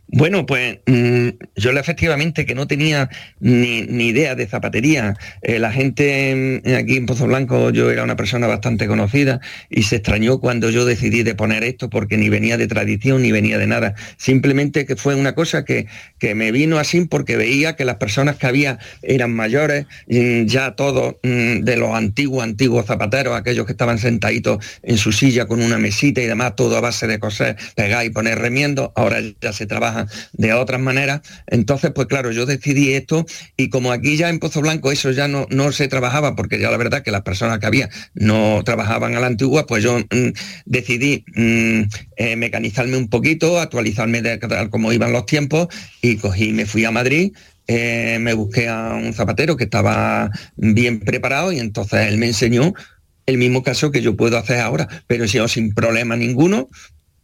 Bueno, pues mm, yo efectivamente que no tenía ni, ni idea de zapatería. Eh, la gente mm, aquí en Pozo Blanco, yo era una persona bastante conocida y se extrañó cuando yo decidí de poner esto porque ni venía de tradición ni venía de nada. Simplemente que fue una cosa que, que me vino así porque veía que las personas que había eran mayores, mm, ya todos mm, de los antiguos, antiguos zapateros, aquellos que estaban sentaditos en su silla con una mesita y demás, todo a base de coser, pegar y poner remiendo. Ahora ya se trabaja de otras maneras. Entonces, pues claro, yo decidí esto y como aquí ya en Pozo Blanco eso ya no, no se trabajaba, porque ya la verdad que las personas que había no trabajaban a la antigua, pues yo mm, decidí mm, eh, mecanizarme un poquito, actualizarme de como iban los tiempos y cogí me fui a Madrid. eh, me busqué a un zapatero que estaba bien preparado y entonces él me enseñó el mismo caso que yo puedo hacer ahora, pero yo sin problema ninguno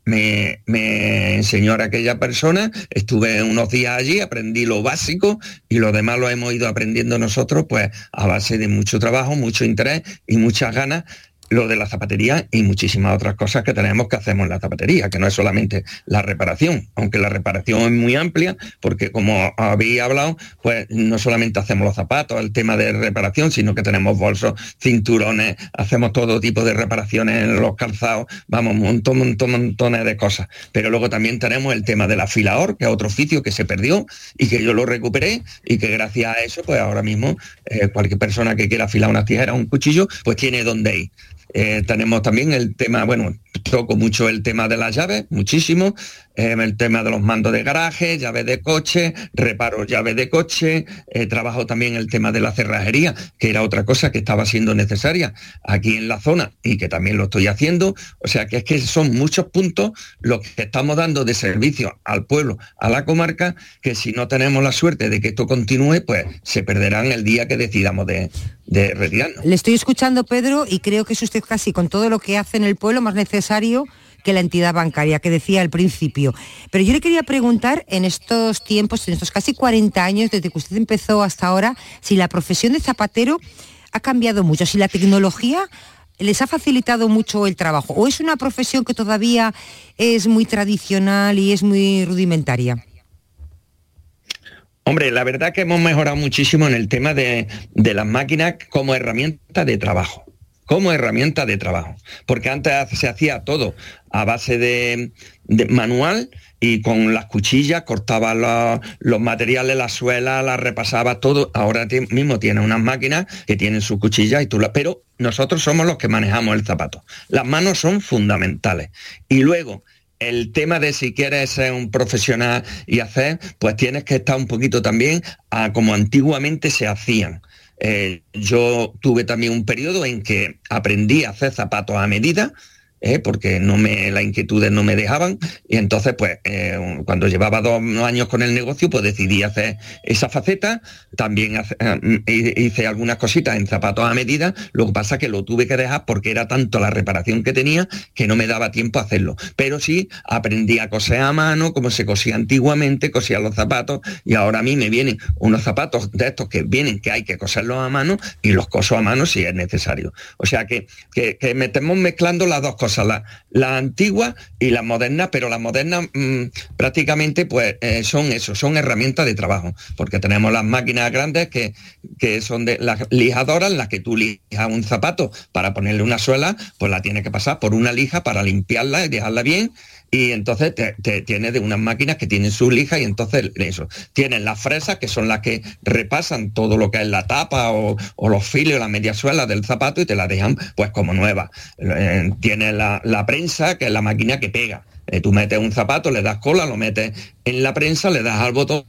me, me enseñó aquella persona, estuve unos días allí, aprendí lo básico y lo demás lo hemos ido aprendiendo nosotros pues a base de mucho trabajo, mucho interés y muchas ganas lo de la zapatería y muchísimas otras cosas que tenemos que hacer en la zapatería, que no es solamente la reparación, aunque la reparación es muy amplia, porque como habéis hablado, pues no solamente hacemos los zapatos, el tema de reparación, sino que tenemos bolsos, cinturones, hacemos todo tipo de reparaciones en los calzados, vamos, un montón, montón, montones de cosas. Pero luego también tenemos el tema del afilador, que es otro oficio que se perdió y que yo lo recuperé y que gracias a eso, pues ahora mismo eh, cualquier persona que quiera afilar una tijera o un cuchillo, pues tiene donde ir. Eh, tenemos también el tema, bueno, toco mucho el tema de las llaves, muchísimo, eh, el tema de los mandos de garaje, llaves de coche, reparo llaves de coche, eh, trabajo también el tema de la cerrajería, que era otra cosa que estaba siendo necesaria aquí en la zona y que también lo estoy haciendo. O sea que es que son muchos puntos los que estamos dando de servicio al pueblo, a la comarca, que si no tenemos la suerte de que esto continúe, pues se perderán el día que decidamos de, Le estoy escuchando, Pedro, y creo que es usted casi con todo lo que hace en el pueblo más necesario que la entidad bancaria, que decía al principio. Pero yo le quería preguntar en estos tiempos, en estos casi 40 años, desde que usted empezó hasta ahora, si la profesión de zapatero ha cambiado mucho, si la tecnología les ha facilitado mucho el trabajo, o es una profesión que todavía es muy tradicional y es muy rudimentaria. Hombre, la verdad que hemos mejorado muchísimo en el tema de, de las máquinas como herramienta de trabajo como herramienta de trabajo. Porque antes se hacía todo a base de, manual y con las cuchillas cortaba los, materiales, la suela, la repasaba todo. Ahora mismo tiene unas máquinas que tienen su cuchilla y tú la... Pero nosotros somos los que manejamos el zapato. Las manos son fundamentales. Y luego, el tema de si quieres ser un profesional y hacer, pues tienes que estar un poquito también a como antiguamente se hacían. Eh, yo tuve también un periodo en que aprendí a hacer zapatos a medida, ¿eh? porque no las inquietudes no me dejaban. Y entonces, pues, eh, cuando llevaba dos años con el negocio, pues decidí hacer esa faceta. También eh, hice algunas cositas en zapatos a medida. Lo que pasa que lo tuve que dejar porque era tanto la reparación que tenía que no me daba tiempo a hacerlo. Pero sí aprendí a coser a mano, como se cosía antiguamente, cosía los zapatos. Y ahora a mí me vienen unos zapatos de estos que vienen, que hay que coserlos a mano y los coso a mano si es necesario. O sea que, que, que me estamos mezclando las dos cosas la, antigua y la moderna, pero las modernas mm, prácticamente pues eh, son eso, son herramientas de trabajo, porque tenemos las máquinas grandes que, que son de las lijadoras, en las que tú lijas un zapato para ponerle una suela, pues la tienes que pasar por una lija para limpiarla y dejarla bien y entonces te, tiene de unas máquinas que tienen su lija y entonces eso. Tienen las fresas que son las que repasan todo lo que es la tapa o, los filos, la media suela del zapato y te la dejan pues como nueva. Eh, tiene la, prensa que es la máquina que pega. Eh, tú metes un zapato, le das cola, lo metes en la prensa, le das al botón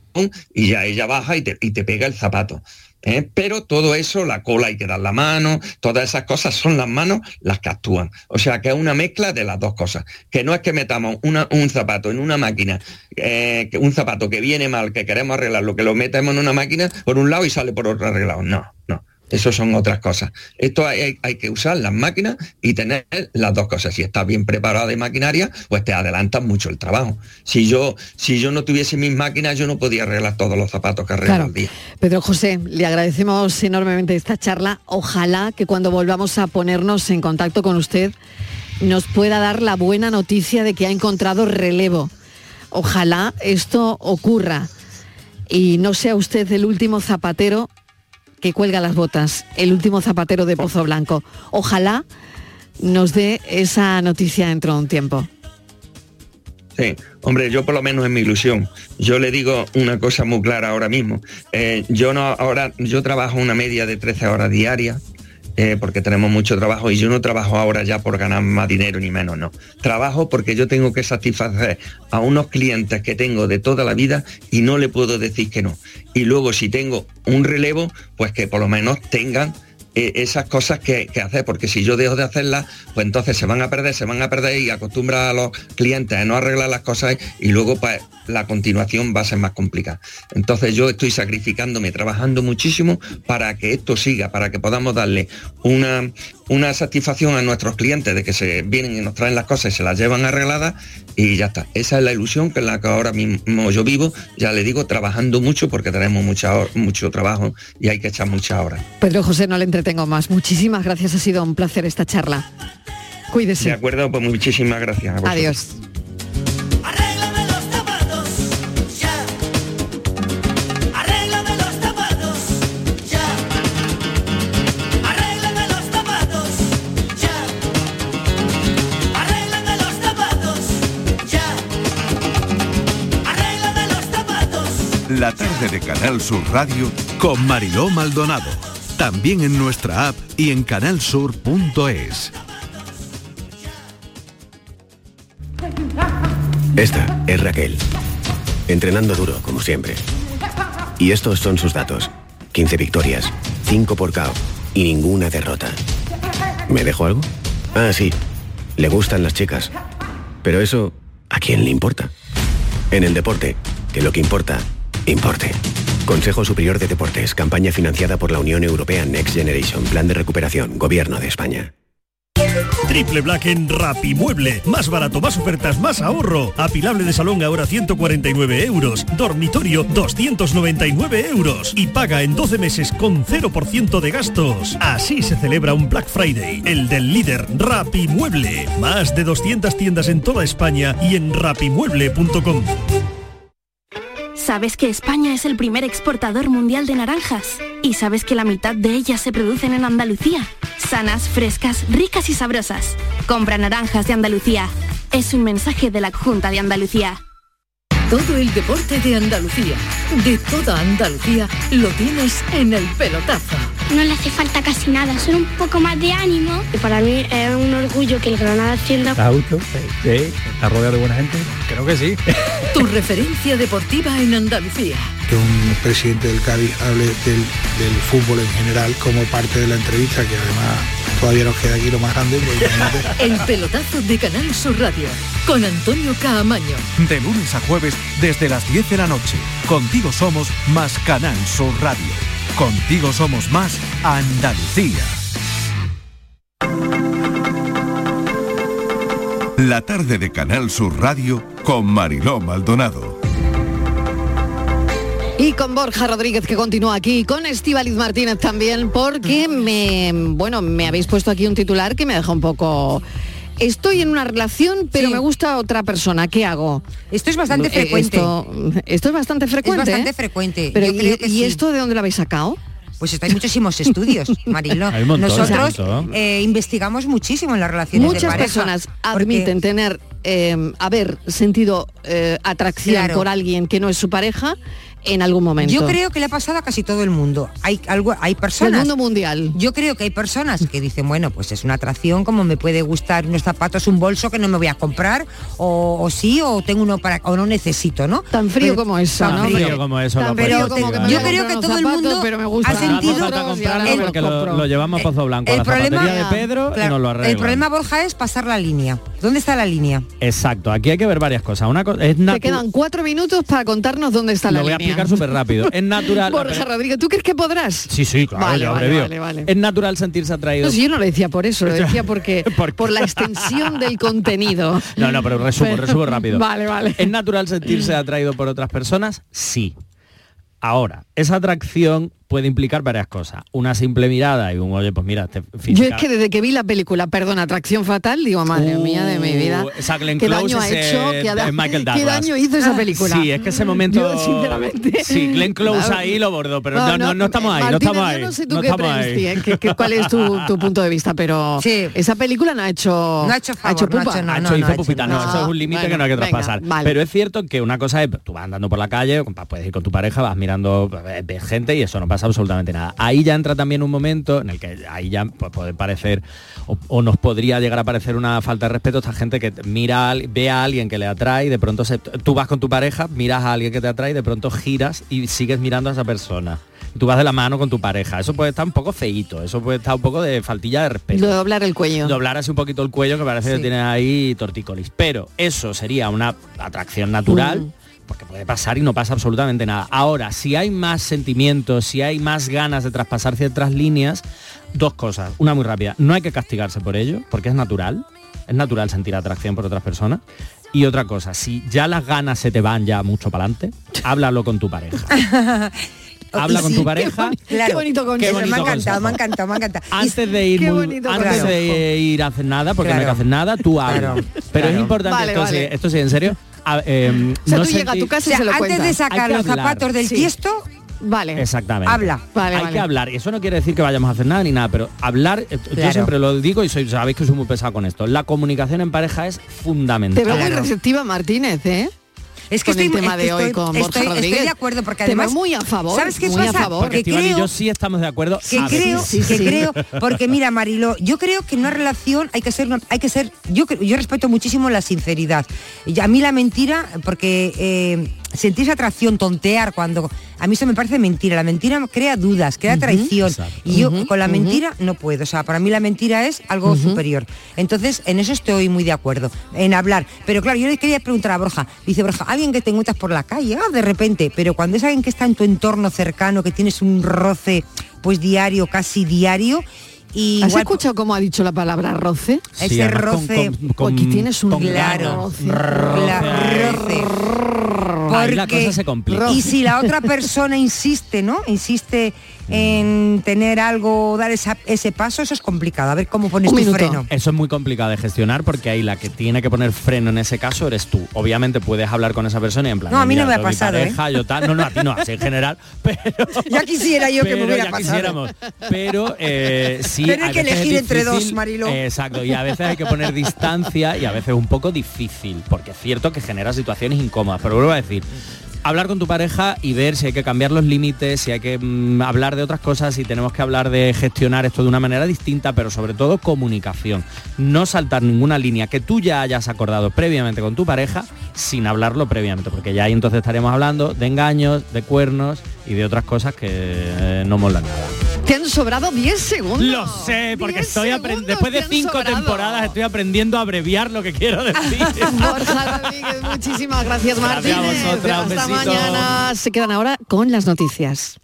y ya ella baja y te, y te pega el zapato. ¿Eh? Pero todo eso, la cola hay que dar la mano, todas esas cosas son las manos las que actúan. O sea que es una mezcla de las dos cosas. Que no es que metamos un zapato en una máquina, eh, un zapato que viene mal, que queremos arreglarlo, que lo metemos en una máquina por un lado y sale por otro arreglado. No, no. Eso son otras cosas. Esto hay, que usar las máquinas y tener las dos cosas. Si estás bien preparado de maquinaria, pues te adelantas mucho el trabajo. Si yo, si yo no tuviese mis máquinas, yo no podía arreglar todos los zapatos que arreglo al día. Pedro José, le agradecemos enormemente esta charla. Ojalá que cuando volvamos a ponernos en contacto con usted nos pueda dar la buena noticia de que ha encontrado relevo. Ojalá esto ocurra y no sea usted el último zapatero que cuelga las botas, el último zapatero de Pozo Blanco. Ojalá nos dé esa noticia dentro de un tiempo. Sí, hombre, yo por lo menos es mi ilusión. Yo le digo una cosa muy clara ahora mismo. Eh, yo no ahora, yo trabajo una media de 13 horas diarias eh, porque tenemos mucho trabajo y yo no trabajo ahora ya por ganar más dinero ni menos, no. Trabajo porque yo tengo que satisfacer a unos clientes que tengo de toda la vida y no le puedo decir que no. Y luego si tengo un relevo, pues que por lo menos tengan esas cosas que, hacer, porque si yo dejo de hacerlas, pues entonces se van a perder, se van a perder y acostumbra a los clientes a no arreglar las cosas y luego pues la continuación va a ser más complicada. Entonces yo estoy sacrificándome, trabajando muchísimo para que esto siga, para que podamos darle una, una satisfacción a nuestros clientes de que se vienen y nos traen las cosas y se las llevan arregladas y ya está. Esa es la ilusión que en la que ahora mismo yo vivo, ya le digo, trabajando mucho porque tenemos mucha, mucho trabajo y hay que echar muchas horas. Pedro José, no le entretengo más. Muchísimas gracias, ha sido un placer esta charla. De Cuídese. acuerdo, pues muchísimas gracias. a. Adiós. Arréglame los zapatos, ya. Arréglame los zapatos, ya. Arréglame los zapatos, ya. Arréglame los zapatos. La tarde de Canal Sur Radio con Mariló Maldonado. También en nuestra app y en canalsur.es. Esta es Raquel. Entrenando duro, como siempre. Y estos son sus datos. 15 victorias, 5 por KO y ninguna derrota. ¿Me dejo algo? Ah, sí. Le gustan las chicas. Pero eso, ¿a quién le importa? En el deporte, que lo que importa, importe. Consejo Superior de Deportes, campaña financiada por la Unión Europea Next Generation, Plan de Recuperación, Gobierno de España. Triple Black en Rapimueble. Más barato, más ofertas, más ahorro. Apilable de salón ahora 149 euros. Dormitorio 299 euros. Y paga en 12 meses con 0% de gastos. Así se celebra un Black Friday. El del líder Rapimueble. Más de 200 tiendas en toda España y en rapimueble.com. ¿Sabes que España es el primer exportador mundial de naranjas? ¿Y sabes que la mitad de ellas se producen en Andalucía? Sanas, frescas, ricas y sabrosas. Compra naranjas de Andalucía. Es un mensaje de la Junta de Andalucía. Todo el deporte de Andalucía, de toda Andalucía, lo tienes en el pelotazo. No le hace falta casi nada, solo un poco más de ánimo. Para mí es un orgullo que el Granada ascienda. ¿Está justo? Sí. ¿Está rodeado de buena gente? Creo que sí. Tu referencia deportiva en Andalucía. que un presidente del Cádiz hable del, del fútbol en general como parte de la entrevista, que además todavía nos queda aquí lo más grande. pues. El pelotazo de Canal Sur Radio, con Antonio Caamaño. De lunes a jueves desde las 10 de la noche. Contigo somos más Canal Sur Radio. Contigo somos más Andalucía. La tarde de Canal Sur Radio con Mariló Maldonado. Y con Borja Rodríguez que continúa aquí, y con Estíbaliz Martínez también, porque me, bueno, me habéis puesto aquí un titular que me deja un poco... Estoy en una relación, pero me gusta otra persona. ¿Qué hago? Esto es bastante Eh, frecuente. Esto, esto es bastante frecuente. Es bastante ¿eh? frecuente. Pero Yo ¿y, creo que y sí. esto de dónde lo habéis sacado? Pues está, hay muchísimos estudios, Mariló. Hay un montón, Nosotros hay un montón. eh, investigamos muchísimo en las relaciones de Muchas pareja. personas porque- admiten tener, eh, haber sentido eh, atracción Claro. por alguien que no es su pareja en algún momento. Yo creo que le ha pasado a casi todo el mundo. Hay algo, hay personas. El mundo mundial. Yo creo que hay personas que dicen, bueno, pues es una atracción, como me puede gustar unos zapatos, un bolso que no me voy a comprar, o, o sí, o tengo uno para, o no necesito, ¿no? Tan frío como eso, tan ¿no? frío. Como eso, Tan frío como que yo creo que todo el mundo pero me gusta. ha sentido el- porque lo, lo llevamos a Pozo Blanco, a el la problema- de Pedro y nos lo arreglan. El problema, Borja, es pasar la línea. ¿Dónde está la línea? Exacto, aquí hay que ver varias cosas. Una cosa es Te quedan cuatro minutos para contarnos dónde está la Lo línea. Explicar súper rápido. Es natural. Borja Rodríguez, ¿tú crees que podrás? Sí, sí, claro, Vale, yo vale, vale, vale. Es natural sentirse atraído. No, si yo no lo decía por eso, lo decía porque por la extensión del contenido. No, no, pero resumo, Pero- resumo rápido. Vale, vale. ¿Es natural sentirse atraído por otras personas? Sí. Ahora, esa atracción puede implicar varias cosas. Una simple mirada y un, oye, pues mira, este Yo es que desde que vi la película, perdón, Atracción Fatal, digo, madre mía de mi vida, Uh, esa Glenn qué Close daño ha hecho, qué, da- es Michael qué daño hizo esa película. Sí, es que ese momento... Yo, sinceramente... Sí, Glenn Close Claro. ahí lo bordó, pero no, no, no estamos ahí, no estamos yo ahí. no sé tú no qué estamos ahí. crees, tía, que- que- cuál es tu, tu punto de vista, pero esa película no ha hecho... No ha hecho favor, no ha pupa. hecho. Ha no, hecho, no, hizo ha hecho pupita, no, eso es un límite bueno, que no hay que venga, traspasar. vale. Pero es cierto que una cosa es, tú vas andando por la calle, puedes ir con tu pareja, vas mirando, eh, ves gente y eso no pasa absolutamente nada. Ahí ya entra también un momento en el que ahí ya puede parecer, o, o nos podría llegar a parecer una falta de respeto a esta gente que mira, ve a alguien que le atrae y de pronto se- tú vas con tu pareja, miras a alguien que te atrae y de pronto giras y sigues mirando a esa persona. Tú vas de la mano con tu pareja. Eso puede estar un poco feíto, eso puede estar un poco de faltilla de respeto de doblar el cuello. doblar así un poquito el cuello que parece que Sí. tiene ahí tortícolis. Pero eso sería una atracción natural. Mm. Porque puede pasar y no pasa absolutamente nada. Ahora, si hay más sentimientos, si hay más ganas de traspasar ciertas líneas, dos cosas. Una muy rápida, no hay que castigarse por ello, porque es natural. Es natural sentir atracción por otras personas. Y otra cosa, si ya las ganas se te van ya mucho para adelante, háblalo con tu pareja. Habla con tu pareja. Claro. Qué bonito consejo. me ha encantado, me ha encantado, me ha encantado. Antes de ir Qué muy- antes de ir a hacer nada, porque no hay que Claro. hacer nada, tú hablas. Claro, Pero es claro. importante Vale, esto, vale. Sí, esto sí, en serio. A- O sea, no tú llegas a tu sentir- casa o y sea, se lo antes cuentas. de sacar los hablar. zapatos del Sí. tiesto, Vale. Exactamente. Habla. Vale, Hay vale. que hablar. Y eso no quiere decir que vayamos a hacer nada ni nada, pero hablar, eh, yo siempre lo digo y soy, sabéis que soy muy pesado con esto. La comunicación en pareja es fundamental. Te veo muy Claro. receptiva, Martínez, ¿eh? Es que Con estoy, el tema es que de hoy estoy- con Borja estoy, estoy Rodríguez. de acuerdo porque además muy a favor, ¿Sabes qué muy a pasa? favor. Porque Que Estivali y creo, yo sí estamos de acuerdo. que a creo, veces. sí, que sí. creo, porque mira Marilo, yo creo que en una relación hay que ser, hay que ser, yo yo respeto muchísimo la sinceridad. Y a mí la mentira, porque eh, sentir esa atracción, tontear cuando, a mí eso me parece mentira. La mentira crea dudas, crea traición. Y yo con la mentira no puedo. O sea, para mí la mentira es algo superior. Entonces, en eso estoy muy de acuerdo, en hablar. Pero claro, yo le quería preguntar a Borja, dice Borja, alguien que te encuentras por la calle, ah, de repente, pero cuando es alguien que está en tu entorno cercano, que tienes un roce pues diario, casi diario, y ¿Has igual- escuchado cómo ha dicho la palabra roce? Sí, ese roce, con- con- Aquí tienes un claro, la- Porque- cosa se complica. Y si la otra persona insiste, ¿no? Insiste en tener algo, dar esa- ese paso, eso es complicado. A ver cómo pones Un tu minuto. freno. Eso es muy complicado de gestionar porque ahí la que tiene que poner freno en ese caso eres tú. Obviamente puedes hablar con esa persona y en plan, No, a mí no "Mira, me ha pasado, ¿eh?". pareja, yo tal. No, no, a ti no, así en general. Pero, Ya quisiera yo que me hubiera ya pasado. quisiéramos. Pero eh, sí. Pero hay a que elegir entre dos. Mariló. Exacto, y a veces hay que poner distancia y a veces es un poco difícil, porque es cierto que genera situaciones incómodas. Pero vuelvo a decir, hablar con tu pareja y ver si hay que cambiar los límites, si hay que mm, hablar de otras cosas, si tenemos que hablar de gestionar esto de una manera distinta, pero sobre todo comunicación. No saltar ninguna línea que tú ya hayas acordado previamente con tu pareja sin hablarlo previamente, porque ya ahí entonces estaríamos hablando de engaños, de cuernos y de otras cosas que eh, no molan nada. Te han sobrado 10 segundos. Lo sé, porque 10 estoy. Después de han cinco sobrado. temporadas estoy aprendiendo a abreviar lo que quiero decir. Borja Rodríguez, muchísimas gracias, Gracias a Martínez. vosotras, un Hasta besito. mañana. Se quedan ahora con las noticias.